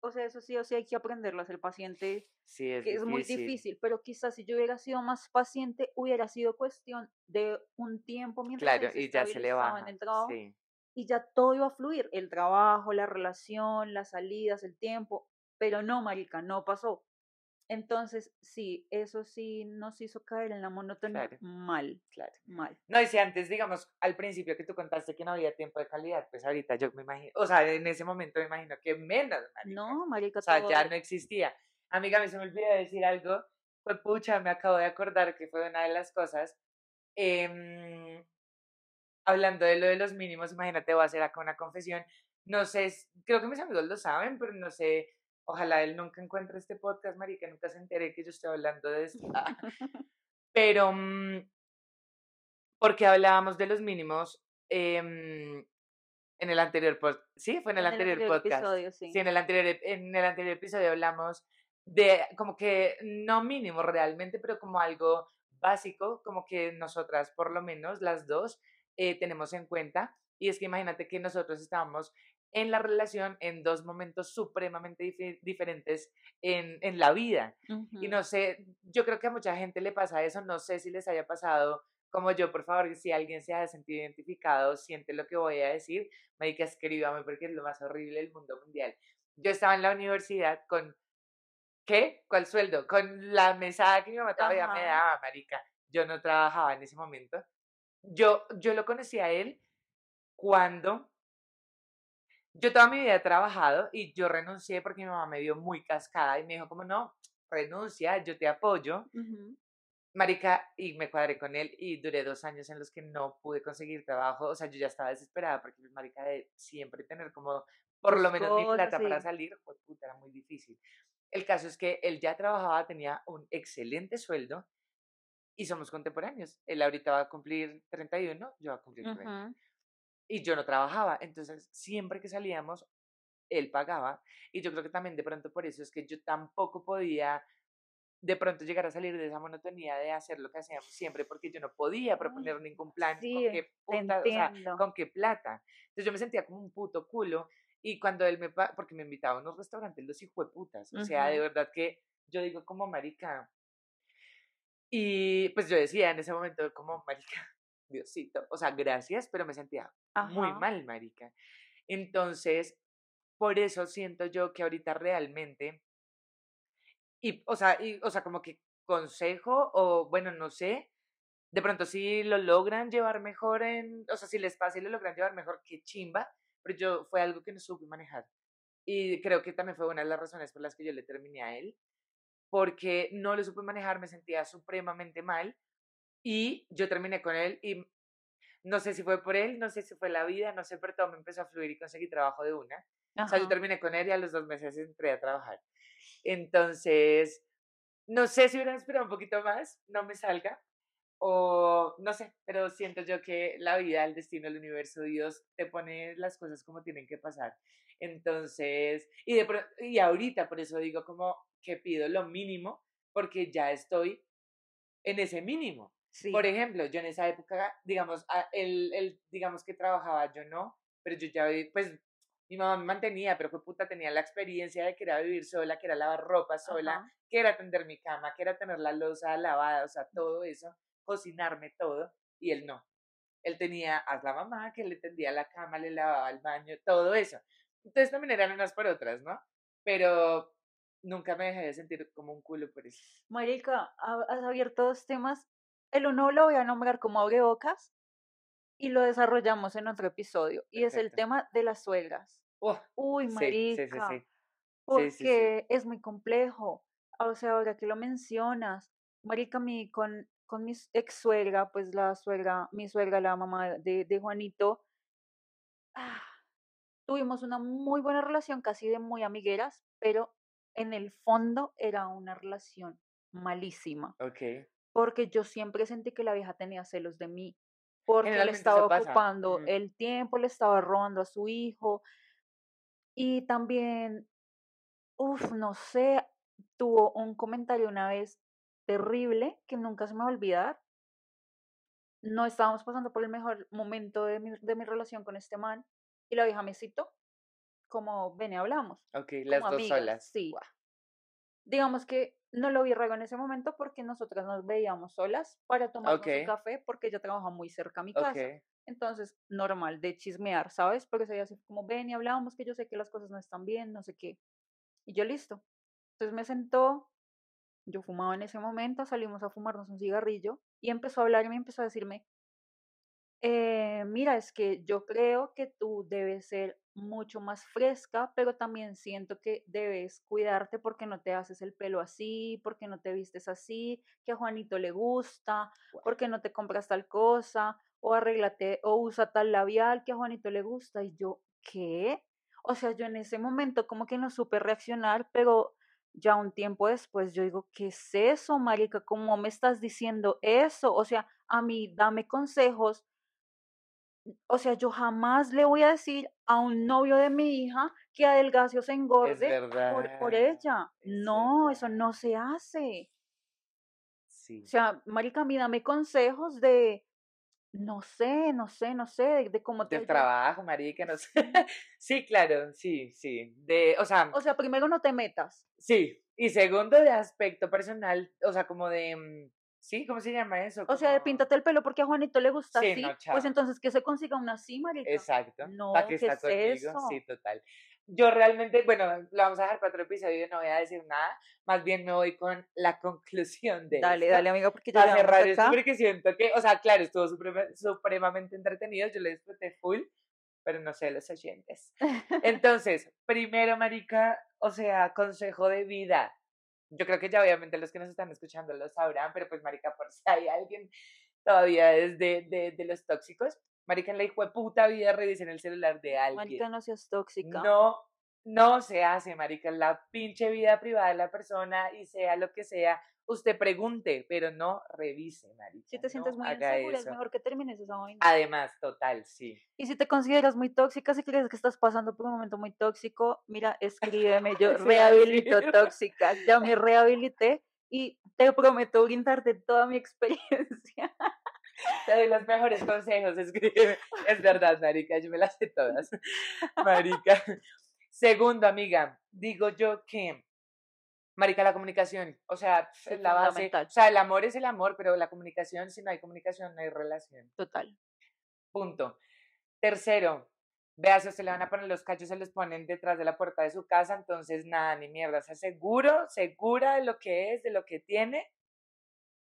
Speaker 2: o sea, eso sí o sí hay que aprenderlo, a ser paciente,
Speaker 1: sí, es
Speaker 2: que es muy
Speaker 1: difícil.
Speaker 2: pero quizás si yo hubiera sido más paciente, hubiera sido cuestión de un tiempo mientras
Speaker 1: Claro,
Speaker 2: se
Speaker 1: y ya se le baja.
Speaker 2: en el trabajo
Speaker 1: Sí,
Speaker 2: y ya todo iba a fluir, el trabajo, la relación, las salidas, el tiempo, pero no, marica, no pasó. Entonces, sí, eso sí nos hizo caer en la monotonía
Speaker 1: Claro.
Speaker 2: mal,
Speaker 1: claro.
Speaker 2: mal.
Speaker 1: No, y si antes, digamos, al principio que tú contaste que no había tiempo de calidad, pues ahorita yo me imagino, o sea, en ese momento me imagino que menos, marica.
Speaker 2: No, marica,
Speaker 1: O sea, ya no existía. Amiga, mí se me olvidó decir algo. Fue pucha, me acabo de acordar que fue una de las cosas. em, hablando de lo de los mínimos, imagínate, voy a hacer acá una confesión. No sé, creo que mis amigos lo saben, pero no sé. Ojalá él nunca encuentre este podcast, marica, nunca se entere que yo estoy hablando de esto. Pero, mm, porque hablábamos de los mínimos em, en el anterior podcast. Sí, fue en el anterior, podcast.
Speaker 2: episodio, sí.
Speaker 1: Sí, en el anterior, en el anterior episodio hablamos de como que no mínimo realmente, pero como algo básico, como que nosotras, por lo menos las dos, eh, tenemos en cuenta. Y es que imagínate que nosotros estábamos en la relación en dos momentos supremamente dife- diferentes en, en la vida. Y
Speaker 2: Ujú.
Speaker 1: no sé, yo creo que a mucha gente le pasa eso, no sé si les haya pasado como yo, por favor, si alguien se ha sentido identificado, siente lo que voy a decir, marica, escríbame porque es lo más horrible del mundo mundial. Yo estaba en la universidad con, ¿qué? ¿Cuál sueldo? Con la mesada que mi mamá todavía me daba, marica. Yo no trabajaba en ese momento. Yo, yo lo conocí a él cuando yo toda mi vida he trabajado y yo renuncié porque mi mamá me vio muy cascada y me dijo como no, renuncia, yo te apoyo.
Speaker 2: Ujú.
Speaker 1: Marica, y me cuadré con él y duré dos años en los que no pude conseguir trabajo. O sea, yo ya estaba desesperada porque, pues, marica, de siempre tener como por lo menos mi plata para
Speaker 2: sí.
Speaker 1: salir, pues, puta, era muy difícil. El caso es que él ya trabajaba, tenía un excelente sueldo y somos contemporáneos. Él ahorita va a cumplir 31, yo voy a cumplir 30
Speaker 2: Ujú.
Speaker 1: Y yo no trabajaba. Entonces, siempre que salíamos, él pagaba. Y yo creo que también de pronto por eso es que yo tampoco podía de pronto llegar a salir de esa monotonía de hacer lo que hacíamos siempre, porque yo no podía proponer ningún plan
Speaker 2: sí,
Speaker 1: con qué puta, o sea, con qué plata. Entonces yo me sentía como un puto culo. Y cuando él me, porque me invitaba a unos restaurantes, los hijueputas, o sea, de verdad que yo digo como marica. Y pues yo decía en ese momento como marica, Diosito, o sea, gracias, pero me sentía muy
Speaker 2: Ajá.
Speaker 1: mal, marica. Entonces, por eso siento yo que ahorita realmente, y, o sea, y, o sea, como que consejo, o bueno, no sé, de pronto si lo logran llevar mejor en, o sea, si les pasa y lo logran llevar mejor, qué chimba, pero yo fue algo que no supe manejar. Y creo que también fue una de las razones por las que yo le terminé a él, porque no lo supe manejar, me sentía supremamente mal y yo terminé con él y no sé si fue por él, no sé si fue la vida, no sé, pero todo me empezó a fluir y conseguí trabajo de una. O sea, yo
Speaker 2: Ajá.
Speaker 1: terminé con él y a los dos meses entré a trabajar. Entonces, no sé si hubiera esperado un poquito más, no me salga, o no sé, pero siento yo que la vida, el destino, el universo, Dios te pone las cosas como tienen que pasar. Entonces, y, de, y ahorita por eso digo como que pido lo mínimo, porque ya estoy en ese mínimo.
Speaker 2: Sí.
Speaker 1: Por ejemplo, yo en esa época, digamos, él, él, digamos que trabajaba, yo no, pero yo ya, pues, mi mamá me mantenía, pero fue puta, tenía la experiencia de que era vivir sola, que era lavar ropa sola,
Speaker 2: Ajá.
Speaker 1: que era tender mi cama, que era tener la losa lavada, o sea, todo eso, cocinarme todo, y él no. Él tenía a la mamá que le tendía la cama, le lavaba el baño, todo eso. Entonces también eran unas por otras, ¿no? Pero nunca me dejé de sentir como un culo por eso.
Speaker 2: Marica, ha- has abierto dos temas. El uno lo voy a nombrar como abrebocas y lo desarrollamos en otro episodio. Y es el tema de las suegras.
Speaker 1: Oh,
Speaker 2: Uy, marica,
Speaker 1: sí. Sí, sí, sí.
Speaker 2: porque es muy complejo. O sea, ahora que lo mencionas, marica, mi, con, con mi ex suegra, pues la suegra, mi suegra, la mamá de, de Juanito, ah, tuvimos una muy buena relación, casi de muy amigueras, pero en el fondo era una relación malísima,
Speaker 1: Ok.
Speaker 2: Porque yo siempre sentí que la vieja tenía celos de mí, porque le estaba ocupando
Speaker 1: Ujú.
Speaker 2: el tiempo, le estaba robando a su hijo y también, uff, no sé, tuvo un comentario una vez terrible que nunca se me va a olvidar. No estábamos pasando por el mejor momento de mi, de mi relación con este man y la vieja me citó, como ven y hablamos,
Speaker 1: Ok, las dos
Speaker 2: amigas,
Speaker 1: solas.
Speaker 2: sí. Digamos que no lo vi raro en ese momento porque nosotras nos veíamos solas para tomarnos un café porque ella trabaja muy cerca a mi casa. Entonces, normal, de chismear, ¿sabes? Porque se así como, ven y hablábamos que yo sé que las cosas no están bien, no sé qué. Y yo listo. Entonces me sentó, yo fumaba en ese momento, salimos a fumarnos un cigarrillo y empezó a hablarme y empezó a decirme, eh, mira, es que yo creo que tú debes ser mucho más fresca, pero también siento que debes cuidarte porque no te haces el pelo así, porque no te vistes así, que a Juanito le gusta, porque no te compras tal cosa, o arréglate, o usa tal labial que a Juanito le gusta. Y yo, ¿qué? O sea, yo en ese momento como que no supe reaccionar, pero ya un tiempo después yo digo, ¿qué es eso, marica? ¿Cómo me estás diciendo eso? O sea, a mí dame consejos. O sea, yo jamás le voy a decir a un novio de mi hija que adelgace o se engorde por, ella.
Speaker 1: Es
Speaker 2: No, eso no se hace. O
Speaker 1: Sí.
Speaker 2: sea, marica, mí dame consejos de, no sé, no sé, no sé, de, de cómo te
Speaker 1: Del trabajo, marica, no sé.
Speaker 2: Sí.
Speaker 1: Sí, claro, sí, sí. De, o sea,
Speaker 2: O sea, primero no te metas.
Speaker 1: sí. Y segundo, de aspecto personal, o sea, como de, mm, sí, ¿cómo se llama eso?
Speaker 2: O sea, píntate el pelo porque a Juanito le gusta
Speaker 1: sí,
Speaker 2: así.
Speaker 1: no,
Speaker 2: Pues entonces que se consiga una así, marica.
Speaker 1: Exacto.
Speaker 2: No,
Speaker 1: ¿Para qué
Speaker 2: ¿qué
Speaker 1: está
Speaker 2: es
Speaker 1: conmigo?
Speaker 2: eso?
Speaker 1: Sí, total. Yo realmente, bueno, lo vamos a dejar para otro episodio, no voy a decir nada. Más bien me voy con la conclusión de
Speaker 2: Dale,
Speaker 1: esto.
Speaker 2: dale, amiga, porque ya llevamos
Speaker 1: cerrar esto, porque siento que, o sea, claro, estuvo suprema- supremamente entretenido, yo lo disfruté full, pero no sé, los oyentes. Entonces, primero, marica, o sea, consejo de vida. Yo creo que ya obviamente los que nos están escuchando lo sabrán, pero pues, marica, por si hay alguien todavía desde de, de los tóxicos, marica, en la hijo de puta vida revisen el celular de alguien.
Speaker 2: Marica, no seas tóxica.
Speaker 1: No, no se hace, marica, la pinche vida privada de la persona y sea lo que sea, usted pregunte, pero no revise, marica.
Speaker 2: Si te sientes muy insegura, es mejor que termines esa vaina.
Speaker 1: Además, total, sí.
Speaker 2: Y si te consideras muy tóxica, si crees que estás pasando por un momento muy tóxico, mira, escríbeme, yo rehabilito tóxica, ya me rehabilité y te prometo brindarte toda mi experiencia.
Speaker 1: Te doy los mejores consejos, escríbeme. Es verdad, marica, yo me las sé todas. Marica. Segundo, amiga, digo yo que, marica, la comunicación, o sea,
Speaker 2: Sí,
Speaker 1: es la base. O sea, el amor es el amor, pero la comunicación, si no hay comunicación, no hay relación.
Speaker 2: Total.
Speaker 1: Punto. Tercero, vea, si usted le van a poner los cachos, se los ponen detrás de la puerta de su casa, entonces nada, ni mierda. O sea, seguro, segura de lo que es, de lo que tiene,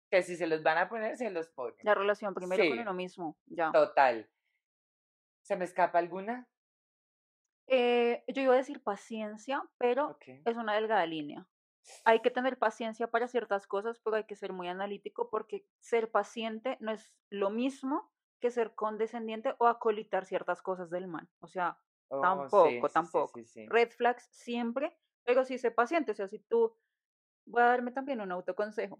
Speaker 1: que si se los van a poner, se los ponen.
Speaker 2: La relación primero con uno mismo, ya.
Speaker 1: Total. ¿Se me escapa alguna?
Speaker 2: Eh, yo iba a decir paciencia, pero es una delgada línea. Hay que tener paciencia para ciertas cosas, pero hay que ser muy analítico porque ser paciente no es lo mismo que ser condescendiente o acolitar ciertas cosas del mal. O sea,
Speaker 1: Oh,
Speaker 2: tampoco,
Speaker 1: sí,
Speaker 2: tampoco.
Speaker 1: sí, sí.
Speaker 2: red flags siempre, pero sí sé paciente. O sea, si tú, voy a darme también un autoconsejo.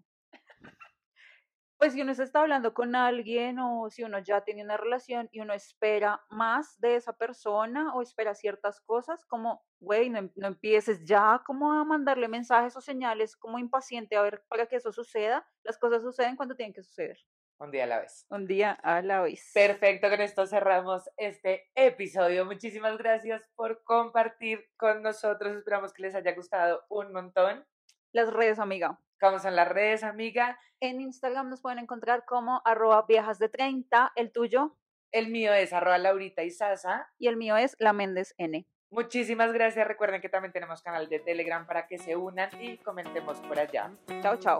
Speaker 2: Pues si uno se está hablando con alguien o si uno ya tiene una relación y uno espera más de esa persona o espera ciertas cosas, como, güey, no, em- no empieces ya como a mandarle mensajes o señales como impaciente a ver para que eso suceda. Las cosas suceden cuando tienen que suceder.
Speaker 1: Un día a la vez.
Speaker 2: Un día a la vez.
Speaker 1: Perfecto, con esto cerramos este episodio. Muchísimas gracias por compartir con nosotros. Esperamos que les haya gustado un montón.
Speaker 2: Las redes, amiga.
Speaker 1: ¿Cómo son las redes, amiga?
Speaker 2: En Instagram nos pueden encontrar como arroba viejas de 30, el tuyo,
Speaker 1: El mío es arroba Laurita y Sasa.
Speaker 2: y el mío es la Méndez N.
Speaker 1: Muchísimas gracias. Recuerden que también tenemos canal de Telegram para que se unan y comentemos por allá.
Speaker 2: Chao, chao.